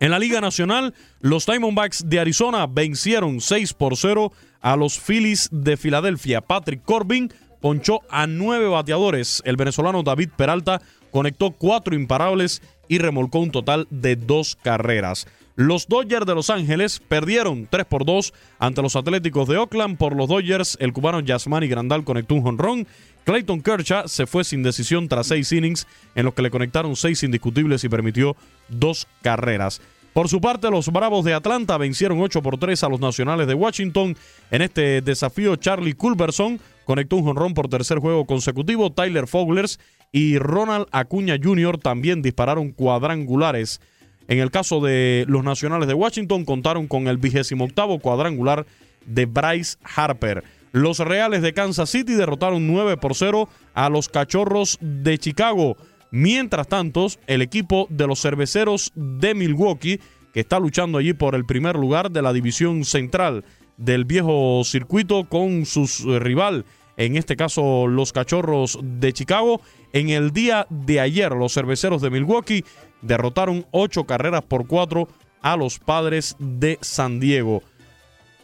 En la Liga Nacional, los Diamondbacks de Arizona vencieron 6 por 0 a los Phillies de Filadelfia. Patrick Corbin ponchó a nueve bateadores. El venezolano David Peralta conectó cuatro imparables y remolcó un total de dos carreras. Los Dodgers de Los Ángeles perdieron 3 por 2 ante los Atléticos de Oakland. Por los Dodgers, el cubano Yasmani Grandal conectó un jonrón. Clayton Kershaw se fue sin decisión tras seis innings, en los que le conectaron seis indiscutibles y permitió dos carreras. Por su parte, los Bravos de Atlanta vencieron 8 por 3 a los Nacionales de Washington. En este desafío, Charlie Culberson conectó un jonrón por tercer juego consecutivo. Tyler Foglers y Ronald Acuña Jr. también dispararon cuadrangulares. En el caso de los Nacionales de Washington, contaron con el vigésimo octavo cuadrangular de Bryce Harper. Los Reales de Kansas City derrotaron 9 por 0 a los Cachorros de Chicago. Mientras tanto, el equipo de los Cerveceros de Milwaukee, que está luchando allí por el primer lugar de la división central del viejo circuito con su rival, en este caso los Cachorros de Chicago, en el día de ayer los Cerveceros de Milwaukee derrotaron ocho carreras por cuatro a los padres de San Diego.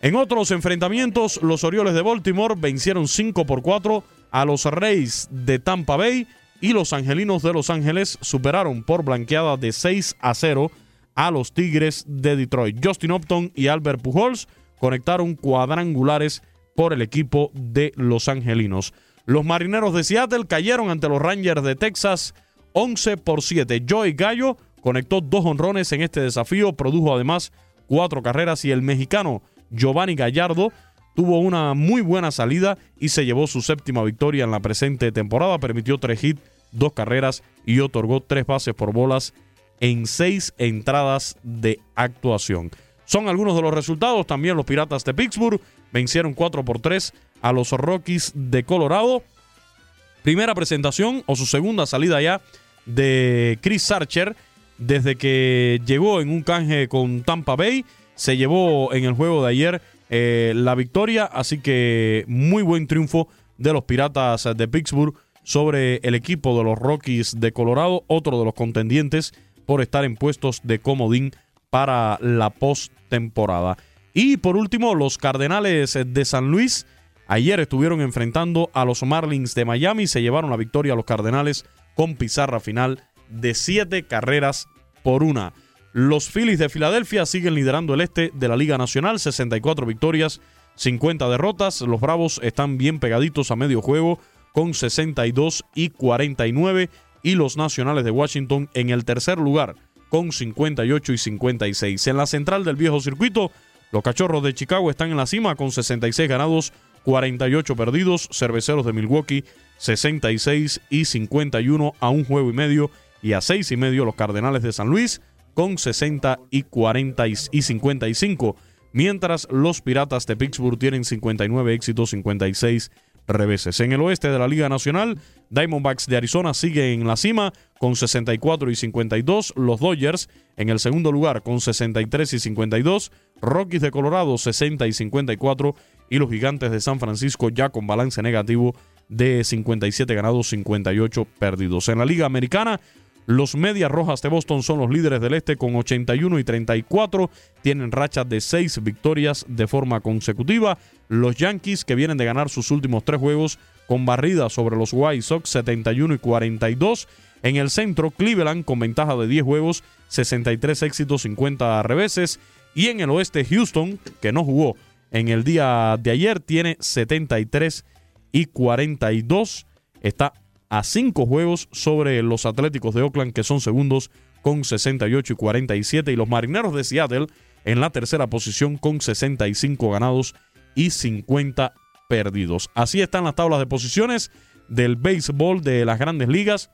En otros enfrentamientos, los Orioles de Baltimore vencieron 5 por 4 a los Reyes de Tampa Bay y los Angelinos de Los Ángeles superaron por blanqueada de 6 a 0 a los Tigres de Detroit. Justin Upton y Albert Pujols conectaron cuadrangulares por el equipo de Los Angelinos. Los Marineros de Seattle cayeron ante los Rangers de Texas 11 por 7. Joey Gallo conectó dos honrones en este desafío, produjo además cuatro carreras y el mexicano Giovanni Gallardo tuvo una muy buena salida y se llevó su séptima victoria en la presente temporada. Permitió tres hits, dos carreras y otorgó tres bases por bolas en seis entradas de actuación. Son algunos de los resultados. También los Piratas de Pittsburgh vencieron 4 por 3 a los Rockies de Colorado. Primera presentación o su segunda salida ya de Chris Archer desde que llegó en un canje con Tampa Bay. Se llevó en el juego de ayer eh, la victoria, así que muy buen triunfo de los Piratas de Pittsburgh sobre el equipo de los Rockies de Colorado, otro de los contendientes por estar en puestos de comodín para la postemporada. Y por último, los Cardenales de San Luis ayer estuvieron enfrentando a los Marlins de Miami, se llevaron la victoria a los Cardenales con pizarra final de siete carreras por una. Los Phillies de Filadelfia siguen liderando el este de la Liga Nacional, 64 victorias, 50 derrotas. Los Bravos están bien pegaditos a medio juego con 62 y 49 y los Nacionales de Washington en el tercer lugar con 58 y 56. En la central del viejo circuito, los Cachorros de Chicago están en la cima con 66 ganados, 48 perdidos. Cerveceros de Milwaukee 66 y 51 a un juego y medio y a seis y medio los Cardenales de San Luis con 60 y 40 y 55, mientras los Piratas de Pittsburgh tienen 59 éxitos, 56 reveses. En el oeste de la Liga Nacional, Diamondbacks de Arizona sigue en la cima con 64 y 52, los Dodgers en el segundo lugar con 63 y 52, Rockies de Colorado 60 y 54 y los Gigantes de San Francisco ya con balance negativo de 57 ganados, 58 perdidos. En la Liga Americana, los Medias Rojas de Boston son los líderes del este con 81 y 34. Tienen rachas de 6 victorias de forma consecutiva. Los Yankees, que vienen de ganar sus últimos tres juegos con barrida sobre los White Sox, 71 y 42. En el centro, Cleveland con ventaja de 10 juegos, 63 éxitos, 50 reveses. Y en el oeste, Houston, que no jugó en el día de ayer, tiene 73 y 42. Está a cinco juegos sobre los Atléticos de Oakland, que son segundos con 68 y 47, y los Marineros de Seattle en la tercera posición con 65 ganados y 50 perdidos. Así están las tablas de posiciones del béisbol de las grandes ligas.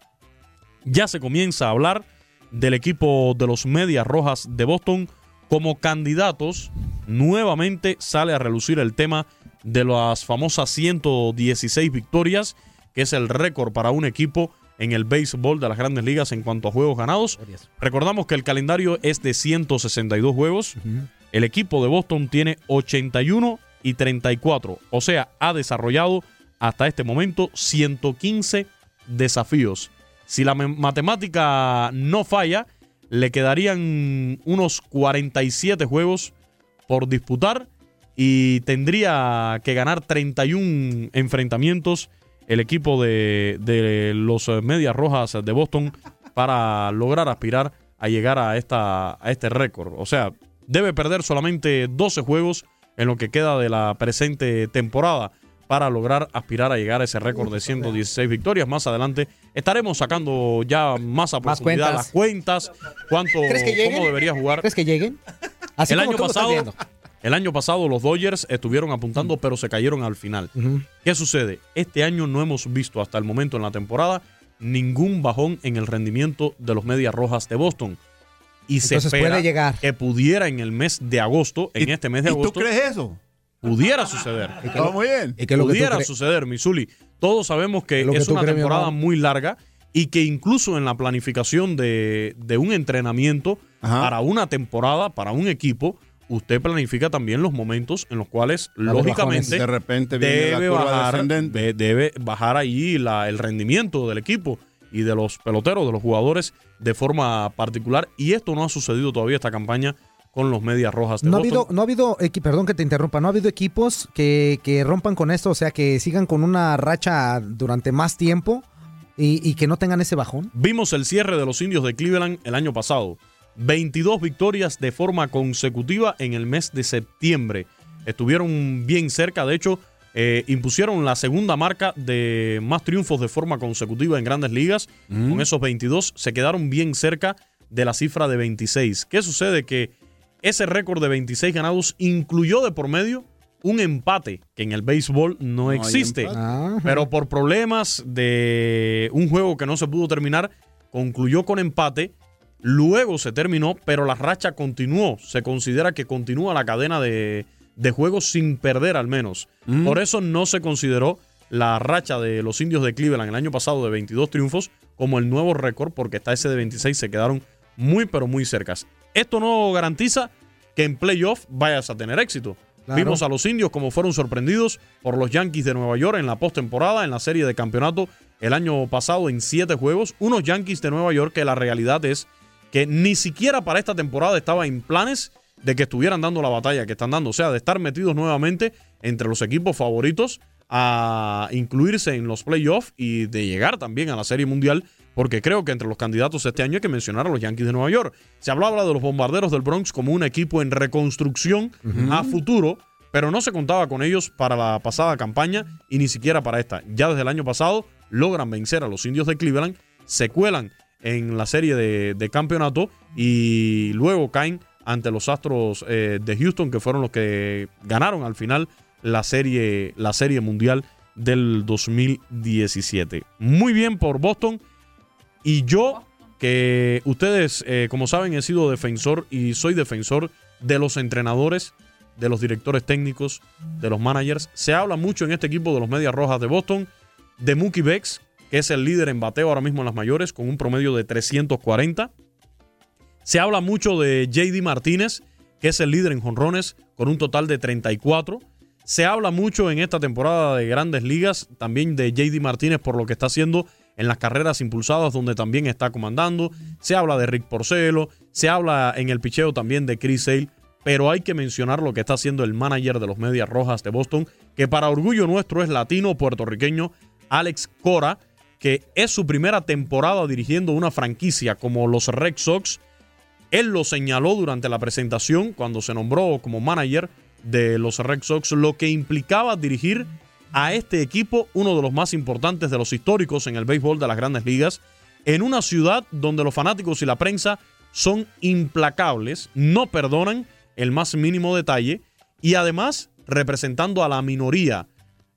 Ya se comienza a hablar del equipo de los Medias Rojas de Boston como candidatos. Nuevamente sale a relucir el tema de las famosas 116 victorias que es el récord para un equipo en el béisbol de las grandes ligas en cuanto a juegos ganados. Recordamos que el calendario es de 162 juegos. El equipo de Boston tiene 81 y 34. O sea, ha desarrollado hasta este momento 115 desafíos. Si la matemática no falla, le quedarían unos 47 juegos por disputar y tendría que ganar 31 enfrentamientos el equipo de, de los eh, Medias Rojas de Boston para lograr aspirar a llegar a, esta, a este récord. O sea, debe perder solamente 12 juegos en lo que queda de la presente temporada para lograr aspirar a llegar a ese récord de 116 victorias. Más adelante estaremos sacando ya más a profundidad cuentas. las cuentas, cuánto, ¿Crees que lleguen? cómo debería jugar. ¿Crees que lleguen? Así el como año tú lo estás pasado, viendo. el año pasado los Dodgers estuvieron apuntando, pero se cayeron al final. ¿Qué sucede? Este año no hemos visto hasta el momento en la temporada ningún bajón en el rendimiento de los Medias Rojas de Boston. Y se espera puede llegar. que pudiera en el mes de agosto, en este mes de ¿Y tú agosto, crees eso? Pudiera suceder. Muy bien. ¿Y qué es lo que tú pudiera crees? suceder, Misuli. Todos sabemos que Es que una crees, temporada muy larga y que incluso en la planificación de, de un entrenamiento Ajá. para una temporada, para un equipo, usted planifica también los momentos en los cuales, lógicamente, De repente debe bajar, de- debe bajar ahí la- el rendimiento del equipo y de los peloteros, de los jugadores de forma particular. Y esto no ha sucedido todavía esta campaña con los Medias Rojas de No ha habido, no ha habido, perdón que te interrumpa, no ha habido equipos que, que rompan con esto, o sea, que sigan con una racha durante más tiempo y, y que no tengan ese bajón. Vimos el cierre de los indios de Cleveland el año pasado. 22 victorias de forma consecutiva en el mes de septiembre. Estuvieron bien cerca, de hecho, eh, impusieron la segunda marca de más triunfos de forma consecutiva en grandes ligas. Con esos 22 se quedaron bien cerca de la cifra de 26. ¿Qué sucede? Que ese récord de 26 ganados incluyó de por medio un empate que en el béisbol no, existe. Pero por problemas de un juego que no se pudo terminar, concluyó con empate. Luego se terminó, pero la racha continuó. Se considera que continúa la cadena de, de juegos sin perder al menos. Por eso no se consideró la racha de los indios de Cleveland el año pasado de 22 triunfos como el nuevo récord, porque está ese de 26 se quedaron muy, pero muy cercas. Esto no garantiza que en playoff vayas a tener éxito. Claro. Vimos a los indios como fueron sorprendidos por los Yankees de Nueva York en la postemporada, en la serie de campeonato el año pasado en siete juegos. Unos Yankees de Nueva York que la realidad es que ni siquiera para esta temporada estaba en planes de que estuvieran dando la batalla que están dando. O sea, de estar metidos nuevamente entre los equipos favoritos a incluirse en los playoffs y de llegar también a la Serie Mundial, porque creo que entre los candidatos este año hay que mencionar a los Yankees de Nueva York. Se hablaba de los Bombarderos del Bronx como un equipo en reconstrucción a futuro, pero no se contaba con ellos para la pasada campaña y ni siquiera para esta. Ya desde el año pasado logran vencer a los indios de Cleveland, se cuelan en la serie de, de campeonato y luego caen ante los Astros eh, de Houston, que fueron los que ganaron al final la serie, la serie mundial del 2017. Muy bien por Boston. Y yo, que ustedes, eh, como saben, he sido defensor y soy defensor de los entrenadores, de los directores técnicos, de los managers. Se habla mucho en este equipo de los Medias Rojas de Boston, de Mookie Becks, que es el líder en bateo ahora mismo en las mayores, con un promedio de 340. Se habla mucho de JD Martínez, que es el líder en jonrones, con un total de 34. Se habla mucho en esta temporada de grandes ligas también de JD Martínez por lo que está haciendo en las carreras impulsadas, donde también está comandando. Se habla de Rick Porcelo, se habla en el picheo también de Chris Sale, pero hay que mencionar lo que está haciendo el manager de los Medias Rojas de Boston, que para orgullo nuestro es latino puertorriqueño Alex Cora, que es su primera temporada dirigiendo una franquicia como los Red Sox. Él lo señaló durante la presentación cuando se nombró como manager de los Red Sox, lo que implicaba dirigir a este equipo, uno de los más importantes de los históricos en el béisbol de las grandes ligas, en una ciudad donde los fanáticos y la prensa son implacables, no perdonan el más mínimo detalle y además representando a la minoría.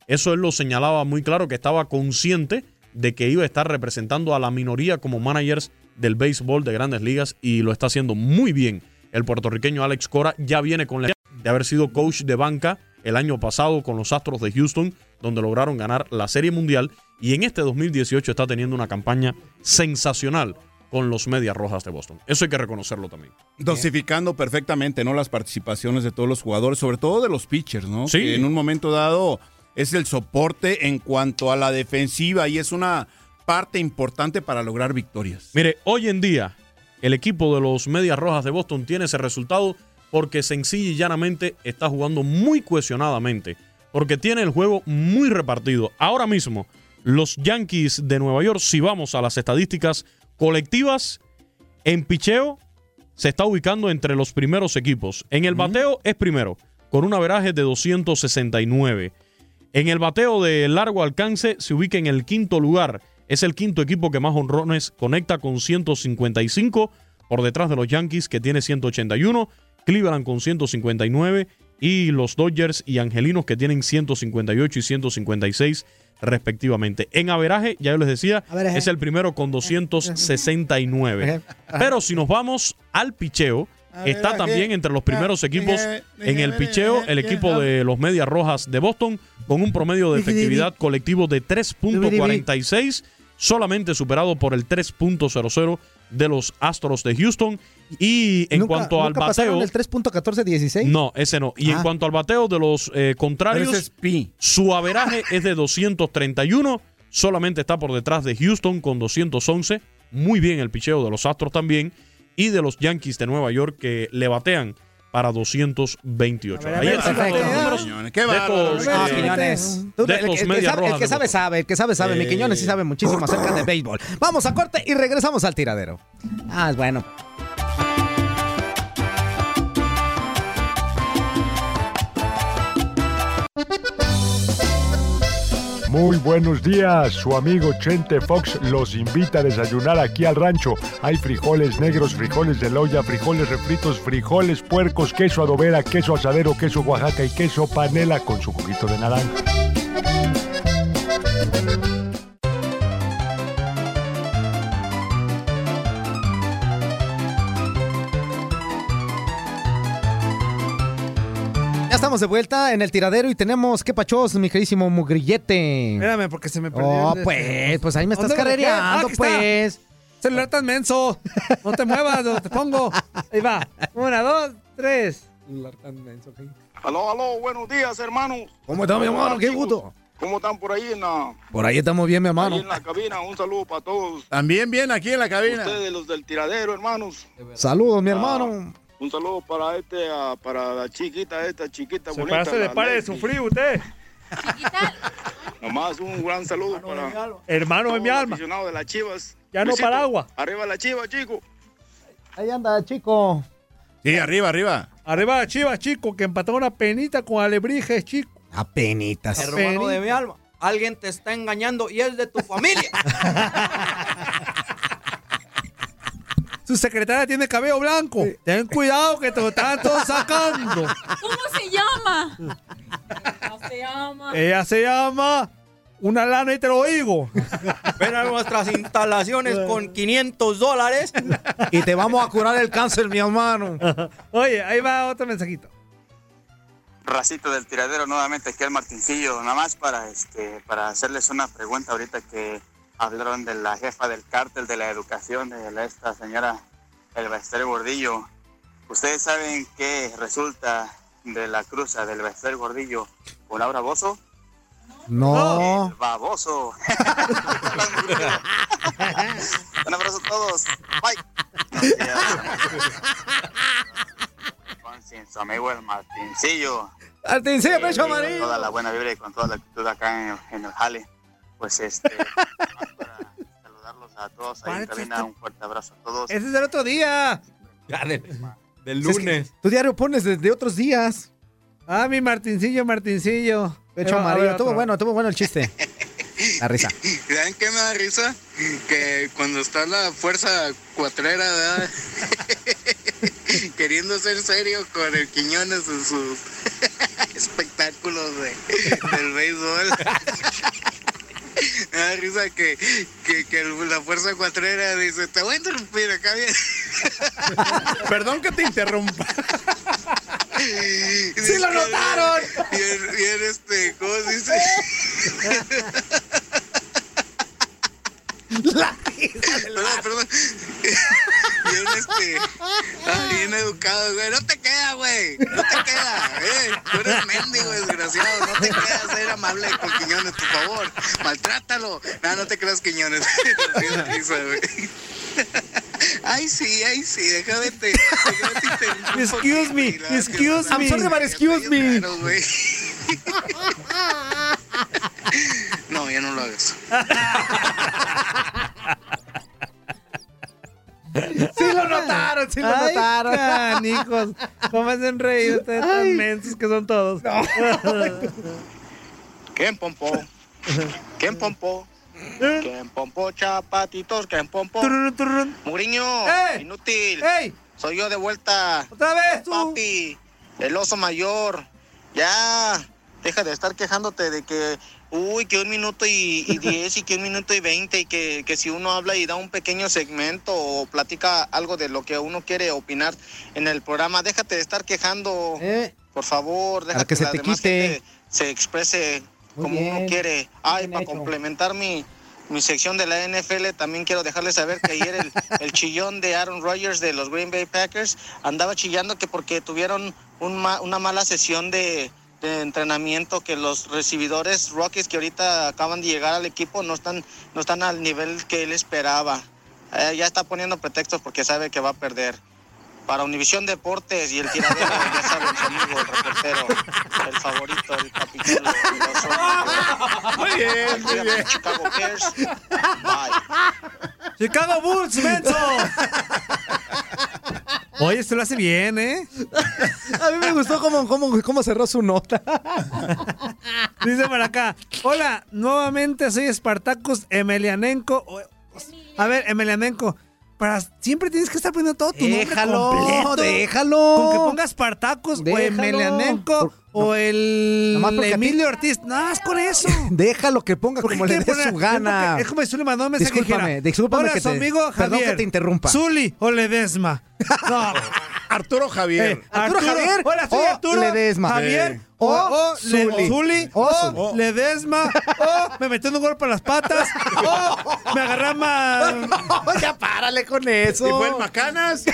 Eso él lo señalaba muy claro que estaba consciente de que iba a estar representando a la minoría como managers del béisbol de grandes ligas y lo está haciendo muy bien. El puertorriqueño Alex Cora ya viene con la de haber sido coach de banca el año pasado con los Astros de Houston, donde lograron ganar la Serie Mundial y en este 2018 está teniendo una campaña sensacional con los Medias Rojas de Boston. Eso hay que reconocerlo también. Dosificando perfectamente, ¿no? Las participaciones de todos los jugadores, sobre todo de los pitchers, ¿no? Sí. Que en un momento dado es el soporte en cuanto a la defensiva y es una parte importante para lograr victorias. Mire, hoy en día el equipo de los Medias Rojas de Boston tiene ese resultado porque sencilla y llanamente está jugando muy cohesionadamente, porque tiene el juego muy repartido. Ahora mismo, Los Yankees de Nueva York, si vamos a las estadísticas colectivas, en picheo se está ubicando entre los primeros equipos. En el bateo es primero, con un averaje de 269. En el bateo de largo alcance se ubica en el quinto lugar. Es el quinto equipo que más honrones conecta con 155, por detrás de los Yankees que tiene 181, Cleveland con 159 y los Dodgers y Angelinos que tienen 158 y 156 respectivamente. En averaje, ya yo les decía, Averaje. es el primero con 269. Pero si nos vamos al picheo, está también entre los primeros equipos en el picheo el equipo de los Medias Rojas de Boston con un promedio de efectividad colectivo de 3.46, solamente superado por el 3.00 de los Astros de Houston. Y en Nunca- cuanto al nunca bateo... el 3.1416? No, ese no. Y en Ah. cuanto al bateo de los eh, contrarios, es pi. su averaje es de 231. Solamente está por detrás de Houston con 211. Muy bien el picheo de los Astros también. Y de los Yankees de Nueva York que le batean para 228. A Ahí están los números qué bárbaro, de el, que- estos el que Medias sabe, el que sabe. El que sabe, sabe. Mi Eh. Quiñones sí sabe muchísimo acerca de béisbol. Vamos a corte y regresamos al tiradero. Ah, es bueno. Muy buenos días, su amigo Chente Fox los invita a desayunar aquí al rancho. Hay frijoles negros, frijoles de loya, frijoles refritos, frijoles puercos, queso adobera, queso asadero, queso Oaxaca y queso panela con su juguito de naranja. Estamos de vuelta en el tiradero y tenemos, ¿qué pachos, mi queridísimo mugrillete? Espérame, porque se me perdió. Oh, el- pues, pues ahí me estás carrereando, Ah, está. pues. Celular tan menso. No te muevas, no te pongo. Ahí va. Una, dos, tres. Celular tan menso. Aló, aló, buenos días, hermanos. ¿Cómo está, mi hermano? Qué gusto. ¿Cómo están por ahí en la, Por ahí estamos bien, mi hermano. ahí en la cabina? Un saludo para todos. También bien aquí en la cabina. Ustedes, los del tiradero, hermanos. Saludos, mi Ah, hermano. Un saludo para este, para la chiquita, esta chiquita Se bonita. parece de la pare de sufrir usted. Nomás un gran saludo para Hermano de mi alma. de las chivas. Ya no Besito. para agua. Arriba la chiva, chico. Ahí anda, chico. Sí, arriba, arriba. Arriba la Chivas, chico, que empató una penita con Alebrijes, chico. Apenitas. Hermano de mi alma, alguien te está engañando y es de tu familia. <laughs> Su secretaria tiene cabello blanco. Ten cuidado que te lo están todos sacando. ¿Cómo se llama? ¿Cómo se llama? Ella se llama Una lana y te lo digo. Ven a nuestras instalaciones con 500 dólares. Y te vamos a curar el cáncer, mi hermano. Oye, ahí va otro mensajito. Racito del tiradero nuevamente aquí al Martincillo, nada más para este para hacerles una pregunta ahorita que hablaron de la jefa del cártel de la educación de esta señora El Bester Gordillo. ¿Ustedes saben qué resulta de la cruza del Bester Gordillo con Laura Bozo? No. El baboso. <laughs> Un abrazo a todos. Bye. <laughs> Con su amigo el Martincillo. Martincillo, Eh, pecho con amarillo. toda la buena vibra y con toda la actitud acá en, en el jale. Pues este, <laughs> para saludarlos a todos ahí en cabina, un fuerte abrazo a todos. Ese es el otro día. del Si es que tu diario pones desde otros días. Ah, mi Martincillo, Martincillo. Pecho a amarillo. Estuvo bueno, estuvo bueno el chiste. <laughs> La risa. ¿Saben qué me da risa? Que cuando está la fuerza cuatrera, ¿verdad? <laughs> Queriendo ser serio con el Quiñones en sus espectáculos de, del béisbol. Me da risa que, que, que la fuerza cuatrera dice, te voy a interrumpir acá bien. <laughs> Perdón que te interrumpa. ¡Sí lo notaron! Bien, bien, este, ¿cómo se dice? <laughs> <laughs> Perdón, perdón. <laughs> Bien, este, ah, bien educado, güey. No te queda, güey. No te queda, eh. Tú eres mendigo, desgraciado. No te queda ser amable con Quiñones, por favor. Maltrátalo. No, no te creas, Quiñones. <laughs> Risa, güey. Ay, sí, ay, sí, déjame te. déjame te Excuse me, la- excuse I'm me. sorry, but excuse me. Claro. No, ya no lo hagas. Sí lo notaron, sí lo Ay, notaron. canijos. ¿Cómo hacen reír ustedes tan mensos que son todos? ¿Quién <laughs> pompó? ¿Quién pompó? ¿Quién pompó chapatitos? ¿Quién pompó? Muriño, inútil. Soy yo de vuelta. ¡Otra vez tú! Papi, el oso mayor. Ya, deja de estar quejándote de que, uy, que un minuto y, y <laughs> diez y que un minuto y veinte y que, que si uno habla y da un pequeño segmento o platica algo de lo que uno quiere opinar en el programa, déjate de estar quejando. Por favor, déjate que se la te demás quite. gente se exprese Muy como bien, uno quiere. Ay, para hecho. complementar mi, mi sección de la NFL, también quiero dejarles saber que ayer el, <laughs> el chillón de Aaron Rodgers de los Green Bay Packers andaba chillando que porque tuvieron un ma- una mala sesión de, de entrenamiento, que los recibidores Rockies que ahorita acaban de llegar al equipo no están, no están al nivel que él esperaba. Eh, ya está poniendo pretextos porque sabe que va a perder. Para Univisión Deportes y el tiradero, ya saben, su amigo, el reportero, el favorito, el capítulo. Muy bien, muy bien. Chicago Bears. ¡Chicago Bulls, menso! Oye, esto lo hace bien, ¿eh? A mí me gustó cómo, cómo, cómo cerró su nota. Dice por acá. Hola, nuevamente soy Spartacus Emelianenko. O- A ver, Emelianenko. Para, siempre tienes que estar poniendo todo tu Déjalo, nombre completo. déjalo. Con que pongas Spartacus o Déjalo. Emelianenko o el a ti- Emilio Ortiz. Nada más con eso. <laughs> Déjalo que ponga ¿Por qué como le dé su gana. Es como si Zuli mandó un mensaje Discúlpame, discúlpame Hola, que su te- amigo perdón Javier. que te interrumpa. Zuli o Ledesma. No. <laughs> Arturo Javier. Eh, Arturo, Javier Hola, soy o Arturo. Ledesma. Javier. Sí. O, O o Le- Zuli. Zuli. O O, Zuli. Ledesma. O me metió un golpe en las patas. O me agarré más. <laughs> ya párale con eso. ¿Y fue el Macanas?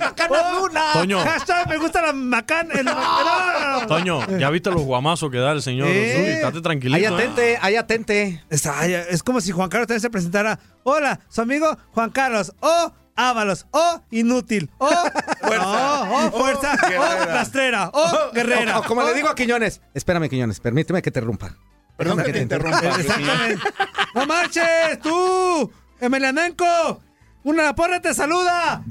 Macanas Luna. Toño. Hashtag me gusta la. El no, no, no. Toño, ¿ya viste los guamazos que da el señor Eh. Zuli? Estate tranquilito. Ahí ¿eh? atente, ahí atente. Es, ay, es como si Juan Carlos también se presentara. Hola, su amigo Juan Carlos. O Ábalos. O inútil. O fuerza. O, fuerza. Oh, O, guerrera. rastrera. O guerrera. O, o como le digo a Quiñones. Espérame, Quiñones, permíteme que te interrumpa. Perdón que te interrumpa. Exactamente. ¡No marches! ¡Tú! ¡Emelianenko! ¡Una porra te saluda!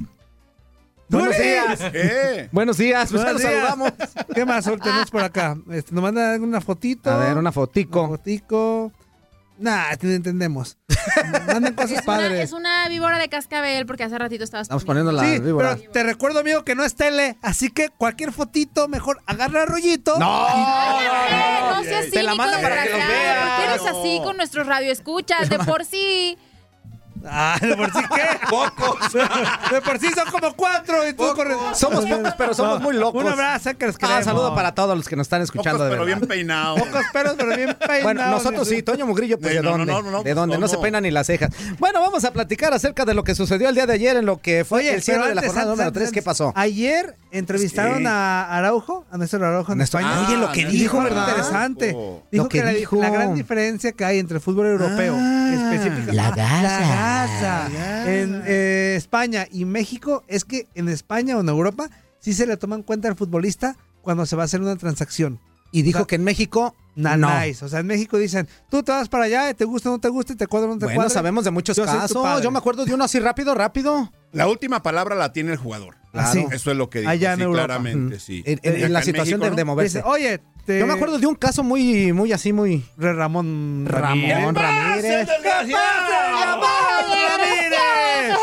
Buenos ¡Zuli! días. ¿Qué? Buenos días, pues ya Buenos los días. saludamos. ¿Qué más Sol, tenemos por acá? Este, nos manda una fotito. A ver, una fotico. Una fotico. Nah, te entendemos. Mandan cosas <laughs> Es una, padres. es una víbora de cascabel porque hace ratito estabas Estamos poniendo la Sí, víbora. pero te recuerdo, amigo, que no es tele, así que cualquier fotito, mejor agarra el rollito. ¡No! Eh, no seas Te la cínico, manda para que los desgraciado. ¿Por qué veas. eres así con nuestros radioescuchas? De por sí. <laughs> Ah, ¿de por sí qué? <laughs> Pocos. De por sí son como cuatro y tú corres. Somos pocos, pero somos muy locos. Un abrazo, que les Ah, queremos. saludo para todos los que nos están escuchando. Pocos, de pero bien peinado. Pocos pelos, pero bien <laughs> peinados. Bueno, nosotros sí, Toño Mugrillo, pues Eh, de no, no, dónde, no, no, de dónde, no se peinan ni las cejas. Bueno, vamos a platicar acerca de lo que sucedió el día de ayer en lo que fue Oye, el cierre de la jornada antes, número antes, 3. ¿Qué pasó? Ayer entrevistaron Sí. a Araujo, a Néstor Araujo en Néstor- España. Oye, lo que Y dijo, interesante. Dijo Lo que que, la, dijo. la gran diferencia que hay entre el fútbol europeo, Ah, específica- la Ah, Gaza, en eh, España y México, es que en España o en Europa sí se le toma en cuenta al futbolista cuando se va a hacer una transacción. Y dijo O sea, que en México no. nice. O sea, en México dicen, tú te vas para allá, te gusta o no te gusta, y te cuadra o no te Bueno, cuadra. sabemos de muchos Yo casos. Yo me acuerdo de uno así rápido, rápido. La última palabra la tiene el jugador. Ah, sí. Eso es lo que dijo. Allá en sí, Europa. claramente, Mm. sí. En, la situación México, de, ¿no? de moverse. Dice, oye, te... Yo me acuerdo de un caso muy, muy así, muy. Ramón Ramón Ramírez. Ramírez!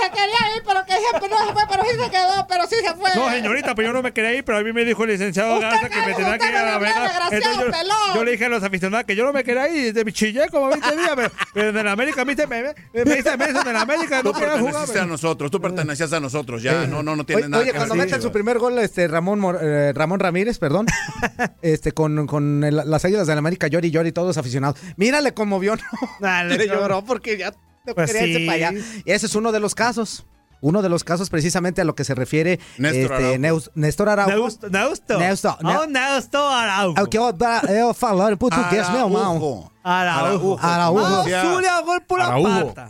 se quería ir, siempre no se fue, pero sí se quedó, pero sí se fue. No, señorita, pues yo no me quería ir, pero a mí me dijo el licenciado Garza que me tenía que ir a la Vega. desgraciado yo, yo le dije a los aficionados que yo no me quería ir, de chillé como 20 días, pero, pero en el América me dice, me, me, me dice meses en el América, Tú no quería jugar. perteneciste a nosotros, tú pertenecías a nosotros, ya, no, no, no tiene Oye, nada oye, que cuando ver mete contigo. su primer gol, este Ramón eh, Ramón Ramírez, perdón, <laughs> este con, con el- las águilas del América, llori llori, todos aficionados. Mira, le conmovió, ¿no? Dale, <laughs> Le lloró porque ya no Pues quería irse sí. para allá. Ese es uno de los casos. Uno de los casos precisamente a lo que se refiere Néstor este, Araujo. Neus- Néstor Araujo. Neusto, Neusto. Neusto, Oh, Araujo. Ao que eu, da- eu falar em português, meu irmão. Ah, por la pata.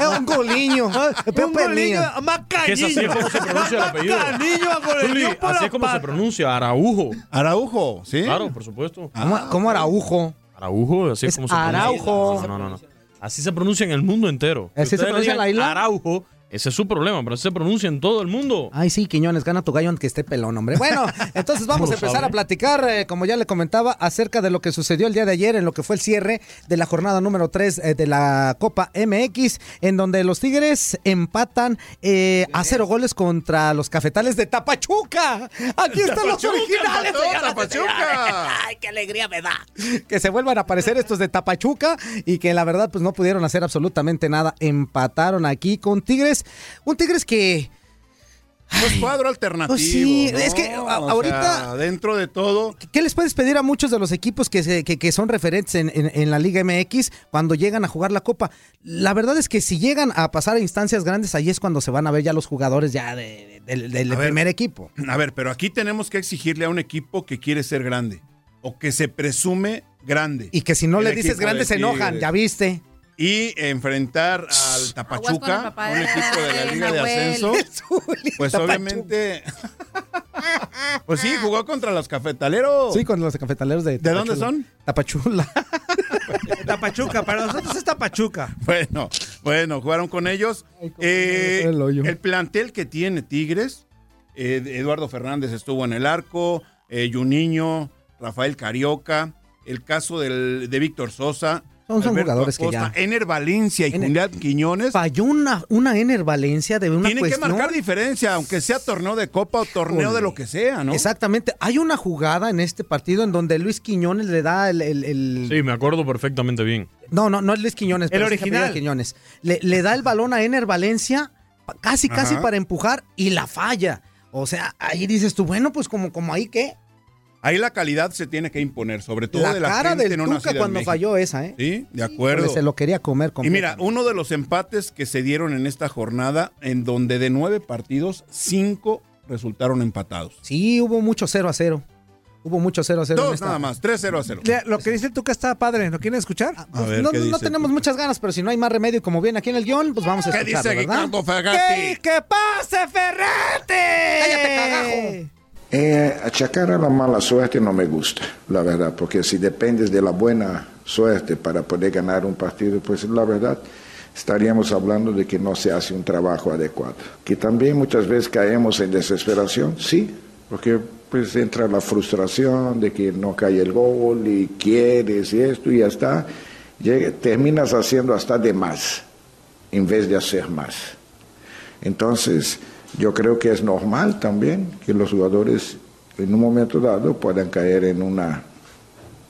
É um golinho. É golinho. Que así macañillo. es como se pronuncia el apellido. Macañillo, Zuli, golinho por así la es como se pata. pronuncia, Araujo. Araujo, ¿sí? Claro, por supuesto. Como, como Araujo. Araujo, así Es como se Araujo. pronuncia. No, no, no. Así se pronuncia en el mundo entero. ¿Así se pronuncia en la isla? Araujo, ese es su problema, pero se pronuncia en todo el mundo. Ay, sí, Quiñones, gana tu gallo aunque esté pelón, hombre. Bueno, <laughs> entonces vamos a ¿Cómo lo empezar sabe? a platicar, eh, como ya le comentaba, acerca de lo que sucedió el día de ayer en lo que fue el cierre de la jornada número 3 de la Copa MX, en donde los Tigres empatan eh, a cero goles contra los cafetales de Tapachuca. Aquí están los originales. empató Tapachuca. <laughs> Ay, qué alegría me da. Que se vuelvan a aparecer estos de Tapachuca y que la verdad pues no pudieron hacer absolutamente nada. Empataron aquí con Tigres. Un Tigres que... Pues cuadro alternativo. Pues sí, ¿no? es que a- ahorita- sea, dentro de todo. ¿Qué les puedes pedir a muchos de los equipos que, se- que, que son referentes en, en- en la Liga MX cuando llegan a jugar la Copa? La verdad es que si llegan a pasar a instancias grandes, ahí es cuando se van a ver ya los jugadores ya de- de- del- del A ver. primer equipo. A ver, pero aquí tenemos que exigirle a un equipo que quiere ser grande o que se presume grande. Y que si no El le dices grande de se enojan, ya viste. Y enfrentar al Tapachuca, un equipo de la Liga de. Ascenso, <laughs> pues obviamente. Pues sí, jugó contra los cafetaleros. Sí, con los cafetaleros de ¿De dónde son? Tapachula. Tapachuca, para nosotros es Tapachuca. Bueno, bueno, jugaron con ellos. Eh, el plantel que tiene Tigres, eh, Eduardo Fernández estuvo en el arco, eh, Juninho, Rafael Carioca, el caso del, de Víctor Sosa. Son- son jugadores que ya- Ener Valencia y Ener- Julián Quiñones. Falló una, una Ener Valencia de una Tienen que marcar diferencia, aunque sea torneo de copa o torneo de lo que sea, ¿no? Exactamente. Hay una jugada en este partido en donde Luis Quiñones le da el- el- el, Sí, me acuerdo perfectamente bien. No, no, no es Luis Quiñones. pero sí es original. apellido Quiñones. Le, le da el balón a Ener Valencia, casi, casi Ajá. para empujar, y la falla. O sea, ahí dices tú, bueno, pues como, como ahí qué. Ahí la calidad se tiene que imponer, sobre todo La de la cara gente del no Tuca nacida en cuando falló esa, ¿eh? Sí, de acuerdo. Se lo quería comer Y mira, uno de los empates que se dieron en esta jornada, en donde de nueve partidos, cinco resultaron empatados. Sí, hubo mucho 0 a 0. Hubo mucho 0 a 0. en Dos nada más, 3-0 a 0. Le- Lo que dice el Tuca está padre, ¿lo quieren escuchar? A ver, no, ¿qué no dice tenemos Tuca? muchas ganas, pero si no hay más remedio, como viene aquí en el guion, pues vamos a ¿Qué escucharlo, dice ¿verdad? Ricardo Fagatti? ¡Que pase, Ferrete! ¡Cállate, cagajo! Eh, achacar a la mala suerte no me gusta, la verdad, porque si dependes de la buena suerte para poder ganar un partido, pues la verdad estaríamos hablando de que no se hace un trabajo adecuado. Que también muchas veces caemos en desesperación, sí, porque pues entra la frustración de que no cae el gol y quieres y esto y ya está, Llega- terminas haciendo hasta de más en vez de hacer más. Entonces, yo creo que es normal también que los jugadores en un momento dado puedan caer en una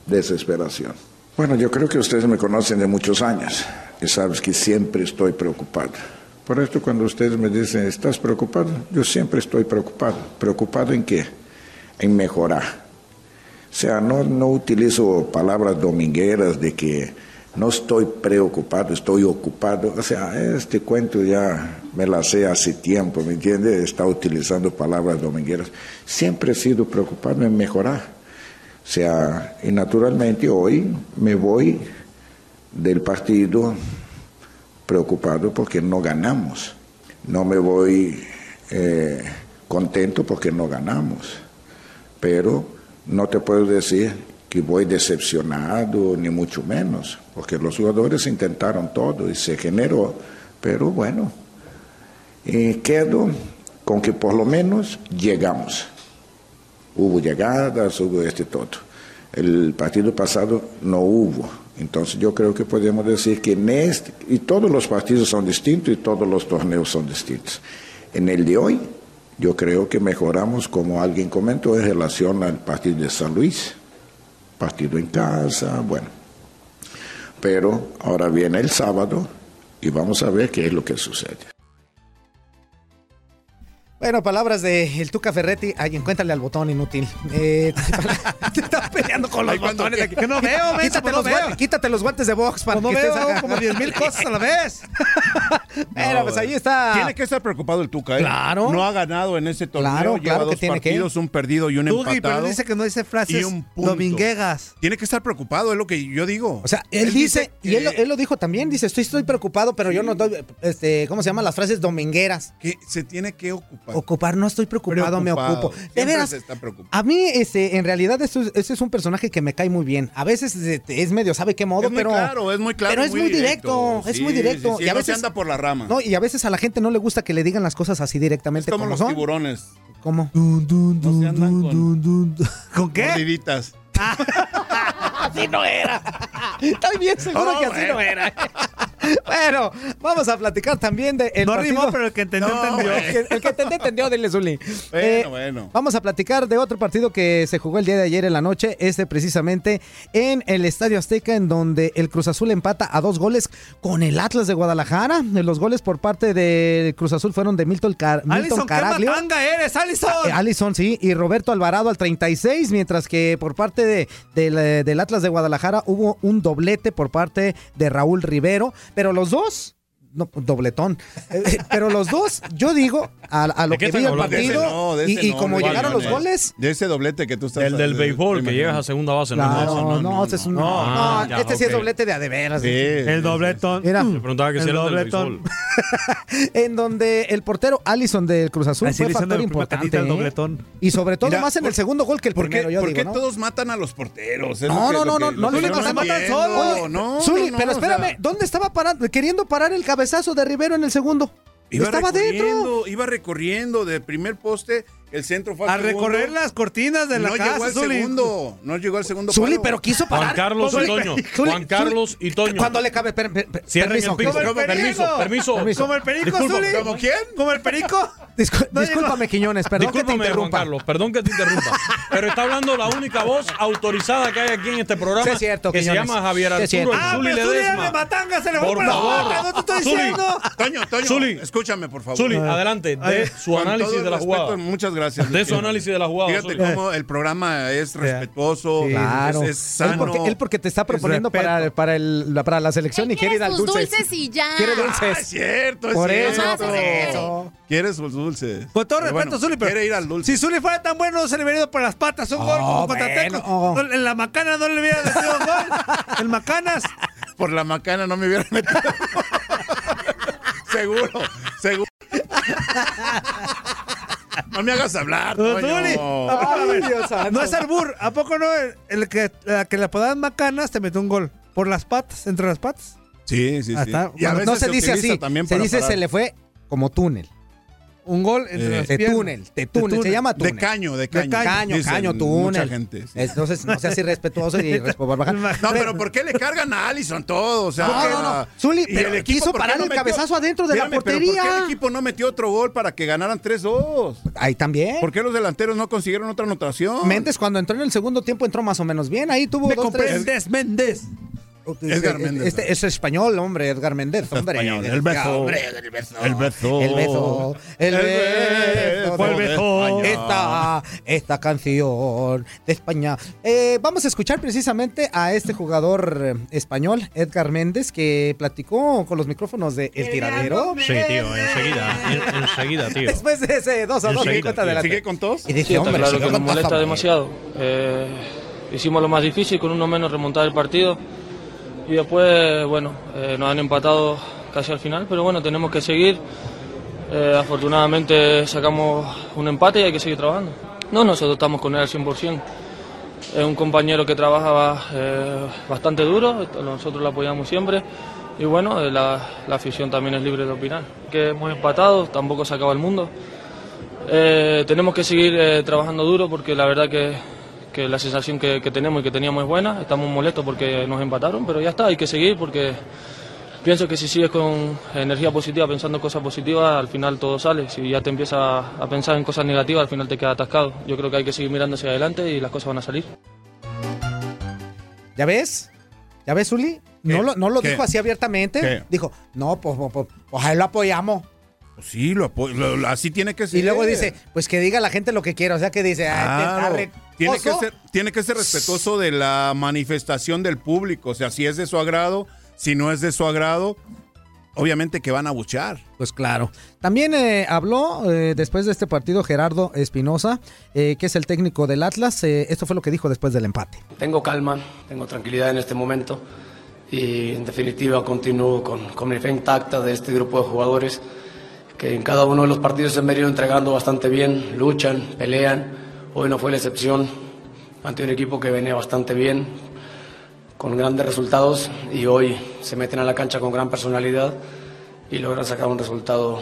desesperación. Bueno, yo creo que ustedes me conocen de muchos años y sabes que siempre estoy preocupado. Por esto cuando ustedes me dicen, ¿estás preocupado? Yo siempre estoy preocupado. ¿Preocupado en qué? En mejorar. O sea, no, no utilizo palabras domingueras de que no estoy preocupado, estoy ocupado. O sea, este cuento ya me la sé hace tiempo, ¿me entiende? Está utilizando palabras domingueras. Siempre he sido preocupado en mejorar. O sea, y naturalmente hoy me voy del partido preocupado porque no ganamos. No me voy eh, contento porque no ganamos. Pero no te puedo decir que voy decepcionado, ni mucho menos, porque los jugadores intentaron todo y se generó. Pero bueno, eh, quedo con que por lo menos llegamos. Hubo llegadas, hubo este todo. El partido pasado no hubo. Entonces yo creo que podemos decir que en este, y todos los partidos son distintos y todos los torneos son distintos. En el de hoy, yo creo que mejoramos, como alguien comentó, en relación al partido de San Luis, partido en casa, bueno. Pero ahora viene el sábado y vamos a ver qué es lo que sucede. Bueno, palabras de el Tuca Ferretti. Ay, encuéntrale al botón inútil. Eh, <laughs> te estás peleando con los Ay, botones aquí. que no veo, quítate, pues no los veo. guantes, quítate los guantes de box para no que veo como 10 mil cosas a la vez. <laughs> Pero pues ahí está. Tiene que estar preocupado el Tuca, ¿eh? Claro. No ha ganado en ese torneo. Claro, lleva claro que tiene que. partidos, un perdido y un Tugi, empatado. pero dice que no dice frases y un punto. dominguegas. Tiene que estar preocupado, es lo que yo digo. O sea, él, dice, y él, lo- él lo dijo también, dice, estoy, estoy preocupado, pero yo no doy, este, ¿cómo se llaman las frases domingueras? que se tiene que ocupar. Ocupar, no estoy preocupado, me ocupo. De veras, se está preocupado. a mí, este, en realidad, esto es- ese es un personaje que me cae muy bien. A veces este, es medio, ¿sabe qué modo? Es muy pero, claro, es muy claro, Pero es muy muy directo, directo. es Sí, muy directo. sí, sí, y a no veces se anda por la rama. No, y a veces a la gente no le gusta que le digan las cosas así directamente como como, los son. tiburones. ¿Cómo? No se andan con, <laughs> ¿Con qué? mordiditas. <laughs> Así no era. Estoy bien seguro No, que así no era. <laughs> bueno, vamos a platicar también de el No partido. rimó, pero el que entendió, No, entendió. El que, el que entendió, entendió, dile Zuli. Bueno, Eh, bueno. Vamos a platicar de otro partido que se jugó el día de ayer en la noche, este precisamente en el Estadio Azteca, en donde el Cruz Azul empata a dos goles con el Atlas de Guadalajara. Los goles por parte del Cruz Azul fueron de Milton, Car Milton Alison, ¿qué Caraglio. eres, Alison? Eh, Allison, sí, y Roberto Alvarado al 36, mientras que por parte de, del, eh, del Atlas de Guadalajara hubo un doblete por parte de Raúl Rivero, pero los dos, no, dobletón, Eh, eh, pero los dos, yo digo, a, a lo ¿De qué que vi el hablando? De ese partido no, de y, ese y no, como llegaron los goles... De ese doblete que tú estás El del de- béisbol, que llegas a segunda base. Claro, no, no, no, ese es un- no. no, ya, este sí es doblete de a de veras. Sí. El dobletón. Mira, Me preguntaba que si El era del dobletón. <laughs> en donde el portero Allison del Cruz Azul Así fue factor importante. ¿eh? Y sobre todo Mira, más en ¿por- el segundo gol que el ¿Por qué, primero, yo por digo, qué ¿no? todos matan a los porteros? Es No, lo no, que- no, lo no, que- no, no, que no, no. No, no, pero o sea, espérame, ¿dónde estaba parando, queriendo parar el cabezazo de Rivero en el segundo? Iba Estaba dentro. iba recorriendo de primer poste, el centro fue A segundo. recorrer las cortinas de la no casa, llegó al Zuli. segundo, no llegó al segundo Zuli, palo. pero quiso parar. Juan Carlos y Zuli, Toño. <laughs> Zuli, Juan Carlos y Toño. Cuando le cabe, per- per- per- Cierren permiso, el piso. Como Como el Permiso, permiso. Permiso. Como el perico, Disculpa, Zuli. ¿Como quién? Como el perico. No discúlpame, Quiñones, perdón que te Discúlpame, Juan interrumpa. Carlos, perdón que te interrumpa. Pero está hablando la única voz autorizada que hay aquí en este programa. Sí, es cierto, que se llama Javier Sí, es Arturo cierto. el Ah, Zuli pero de Ledesma. matanga, se le fue Por por la favor. boca, no te estoy Zuli. diciendo. Toño, Toño, Zuli. escúchame, por favor. Zuli, adelante, de su análisis de la jugada. Muchas gracias. De su análisis de la jugada. Fíjate cómo el programa es respetuoso, Sí, claro. es, es sano. él, porque, él porque te está es proponiendo para, para, el, la- para la selección y quiere ir al dulce. dulces y ya. Quiere Ah, dulces. es cierto, es Por cierto. eso, Nada se quiere. eso. Quieres sus dulces. Con todo Pero respeto, bueno, Zuli, pero Quiere ir al dulce. si Zuli fuera tan bueno, no se le hubiera ido por las patas. Un gol Oh, como contra bueno. Tecos. No, En la macana no le hubiera metido un gol. El macanas. Por la macana no me hubiera metido. <laughs> seguro, seguro. No me hagas hablar, Zuli, Toño. ¿a poco, a ver, Ay, Dios santo. no es albur. ¿A poco no? El, el que, la que le apodaban macanas te metió un gol. Por las patas, entre las patas. Sí, sí, sí. Hasta- Y a Bueno, no veces se dice utiliza así, también se para dice parar. se le fue como túnel. Un gol entre Eh, las De piernas. túnel, de túnel, se llama túnel. De caño, de caño. Caño, Dicen caño, túnel. Mucha gente. sí. Entonces, no seas irrespetuoso y <laughs> respetuoso. No, pero ¿por qué le cargan a Allison todo? O sea, No, no, no. Zuli, y pero el equipo, quiso ¿por qué parar el metió? cabezazo adentro de la Espérame, portería. ¿Por qué el equipo no metió otro gol para que ganaran 3-2? Ahí también. ¿Por qué los delanteros no consiguieron otra anotación? Méndez cuando entró en el segundo tiempo entró más o menos bien. Ahí tuvo Me dos, tres. comprendes, Méndez. Edgar Méndez. Este es español, hombre, Edgar Méndez, hombre. Español, el beso. Hombre, el beso. El beso. El beso. El El beso. El beso. Esta, esta canción de España. Eh, vamos a escuchar precisamente a este jugador español, Edgar Méndez, que platicó con los micrófonos de El Tiradero. Sí, tío, enseguida. en- enseguida, tío. Después de ese 2 a 2 Enseguida, en cuenta tío. de la ¿Sigue con tos? Y dije, Sí, hombre, claro que nos molesta demasiado. Eh, hicimos lo más difícil, con uno menos remontar el partido. Y después, bueno, eh, nos han empatado casi al final, pero bueno, tenemos que seguir. Eh, afortunadamente sacamos un empate y hay que seguir trabajando. No, nosotros estamos con él al 100%. Es un compañero que trabaja eh, bastante duro, nosotros lo apoyamos siempre. Y bueno, la, afición también es libre de opinar. Que hemos empatado, tampoco se acaba el mundo. Tenemos que seguir trabajando duro porque la verdad que, que la sensación que, que tenemos y que teníamos es buena. Estamos molestos porque nos empataron, pero ya está, hay que seguir porque pienso que si sigues con energía positiva, pensando en cosas positivas, al final todo sale. Si ya te empiezas a, pensar en cosas negativas, al final te quedas atascado. Yo creo que hay que seguir mirando hacia adelante y las cosas van a salir. ¿Ya ves? ¿Ya ves, Uli? No ¿Qué? lo, no lo dijo así abiertamente. ¿Qué? Dijo, no, pues, pues, pues, pues ahí lo apoyamos. Sí, lo lo- lo- así tiene que ser. Y luego dice, pues que diga la gente lo que quiera. O sea, que dice, ah, Claro. Tiene que, ser, tiene que ser respetuoso de la manifestación del público. O sea, si es de su agrado, si no es de su agrado, obviamente que van a buchar. Pues claro. También eh, habló eh, después de este partido Gerardo Espinosa, eh, que es el técnico del Atlas. Eh, esto fue lo que dijo después del empate. Tengo calma, tengo tranquilidad en este momento y en definitiva continúo con, con mi fe intacta de este grupo de jugadores que en cada uno de los partidos se han venido entregando bastante bien, luchan, pelean. Hoy no fue la excepción ante un equipo que venía bastante bien, con grandes resultados y hoy se meten a la cancha con gran personalidad y logran sacar un resultado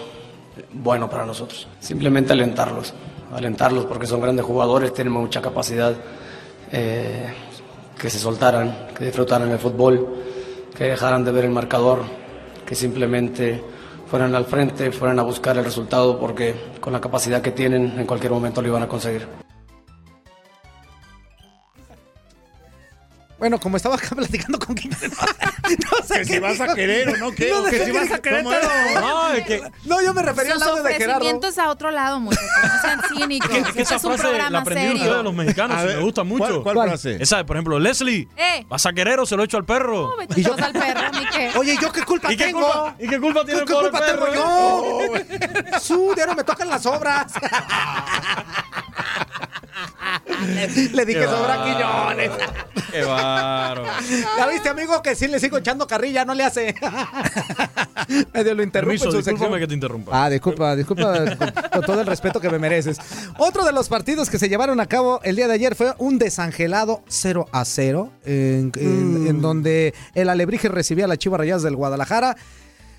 bueno para nosotros. Simplemente alentarlos, alentarlos porque son grandes jugadores, tienen mucha capacidad, eh, que se soltaran, que disfrutaran el fútbol, que dejaran de ver el marcador, que simplemente fueran al frente, fueran a buscar el resultado porque con la capacidad que tienen en cualquier momento lo iban a conseguir. Bueno, como estaba acá <laughs> platicando con Quintero. No sé Que qué si vas a querer o no, ¿qué? No, O que si qué vas a querer. No, No, yo me refería al audio de Gerardo. ofrecimientos a otro lado, muchachos. No <laughs> sean cínicos. Es que, es que Este esa es un frase la aprendieron serio. ustedes los mexicanos A y ver, me gusta mucho. ¿cuál- cuál frase? Esa de, por ejemplo, Leslie, Eh. ¿vas a querer o se lo echo al perro? No, vete todos al perro, ni qué. <laughs> Oye, ¿yo qué culpa ¿Y qué tengo? culpa, ¿Y qué culpa tiene ¿Qué, el qué culpa tengo yo? Su, ya no me tocan las obras. <laughs> Le dije sobra. Quiñones. Qué bárbaro. <laughs> Ya viste, amigo, que sí le sigo echando carrilla, no le hace. <laughs> Medio lo interrumpo Permiso, en su sección. que te interrumpa. Ah, disculpa, disculpa con, con todo el respeto que me mereces. Otro de los partidos que se llevaron a cabo el día de ayer fue un desangelado 0 a 0, en, en- en donde el Alebrije recibía a las Chivas Rayadas del Guadalajara.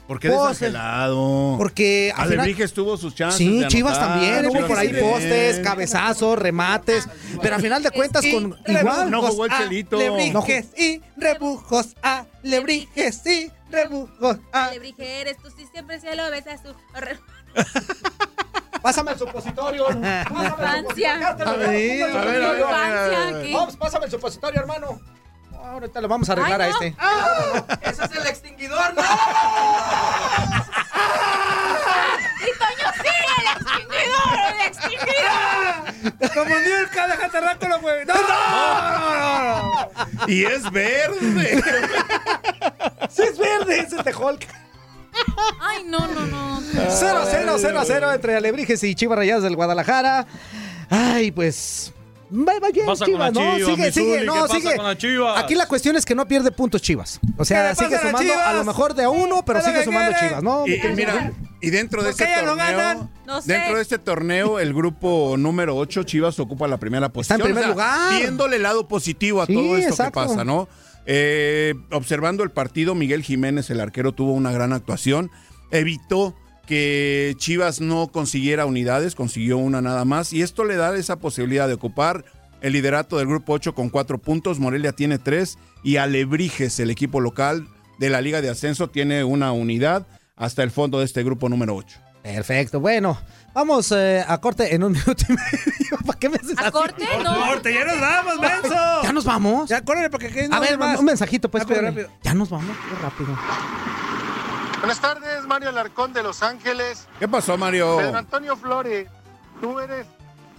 ¿Por qué Pues, desangelado? Porque al final- Alebrijes tuvo sus chances. Sí, de Chivas también, hubo por ahí postes, cabezazos, remates, pero a final de cuentas con igual No jugó el Chelito. Lebrijes y rebujos a lebrijes y rebujos a. Alebrije eres tú, si siempre se lo besas tú. Horror. Pásame el supositorio. Infancia. A ver, A ver, a ver, a ver. Infancia, aquí. Vamos, pásame el supositorio, hermano. Ahorita lo vamos a arreglar Ay, a no. este. ¡Ese es el extinguidor! ¡No! ¡Y Toño sigue el extinguidor! ¡El extinguidor! Como Niurka, déjate rápido, güey. ¡No, no, no, no! Y es verde. Sí, es verde, ese es de Hulk. Ay, no, no, no. 0 a 0, 0 a 0 entre Alebrijes y Chivas Rayadas del Guadalajara. Ay, pues. Va, va bien, Pasa con Chivas, la ¿no? Sigue, sigue, Zuli, no, ¿qué pasa sigue. con la Chivas? Aquí la cuestión es que no pierde puntos Chivas. O ¿Qué sea, sigue sumando a lo mejor de a uno, pero sigue sumando quiere. Chivas, ¿no? Y, y mira, y dentro de ¿Por qué este torneo, ganan? No sé. dentro de este torneo, el grupo número 8, Chivas ocupa la primera posición. en primer O sea, lugar. Viéndole el lado positivo a Sí, todo esto exacto. que pasa, ¿no? Eh, observando el partido, Miguel Jiménez, el arquero, tuvo una gran actuación. Evitó que Chivas no consiguiera unidades, consiguió una nada más. Y esto le da esa posibilidad de ocupar el liderato del grupo 8 con cuatro puntos. Morelia tiene tres. Y Alebrijes, el equipo local de la Liga de Ascenso, tiene una unidad hasta el fondo de este grupo número 8. Perfecto, bueno, vamos eh, a corte en un minuto y medio. <laughs> ¿Para qué me haces ¿A así? corte? No. Corte, ya nos vamos, menso. ¿Ya nos vamos? Ya, córrele, porque aquí no a ver, más. un mensajito, pues. Rápido. Ya nos vamos, rápido. Buenas tardes, Mario Alarcón de Los Ángeles. ¿Qué pasó, Mario? Pedro Antonio Flores, tú eres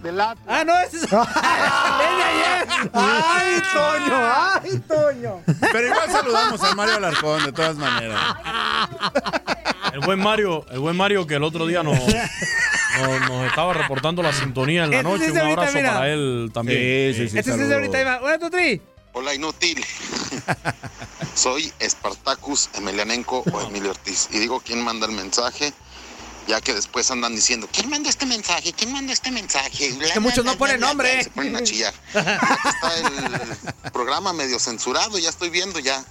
del Atlas. Ah, no, ese es. <laughs> ¡Ay, Toño! ¡Ay, Toño! Pero igual saludamos a Mario Alarcón, de todas maneras. El buen Mario, el buen Mario que el otro día nos, <laughs> nos, nos estaba reportando la sintonía en la Este noche. sí es Un ahorita, abrazo para él también. Sí, sí, sí. Este es ahorita, Iván. Hola, tu tri. Hola, inútil. <laughs> Soy Espartacus Emelianenko o Emilio Ortiz. Y digo quién manda el mensaje, ya que después andan diciendo, ¿quién mandó este mensaje? ¿Quién mandó este mensaje? Bla, que muchos bla, no ponen nombre. Se ponen a chillar. Aquí está el programa medio censurado, ya estoy viendo, ya.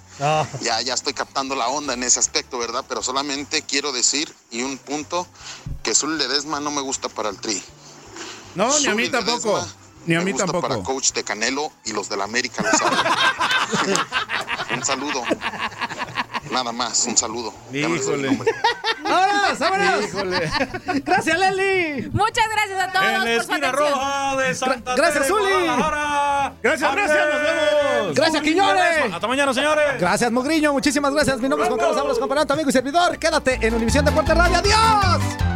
Ya, ya estoy captando la onda en ese aspecto, ¿verdad? Pero solamente quiero decir, y un punto, que Zul Ledesma no me gusta para el tri. No, ni a mí tampoco. Ledesma Ni a me mí gusta tampoco. para coach de Canelo y los de la América lo saben. <laughs> un saludo. Nada más, un saludo. Híjole. ¡Vámonos, vámonos! Híjole. ¡Gracias, Leli! Muchas gracias a todos En la esquina roja de Santa Gracias, Tere, Zuli. Gracias, gracias, nos vemos. Gracias, Quiñones. Hasta mañana, señores. Gracias, Mogriño. Muchísimas gracias. Mi nombre es Juan Carlos Ábalos, compañero, tu amigo y servidor. Quédate en Univisión Deporte Radio. ¡Adiós!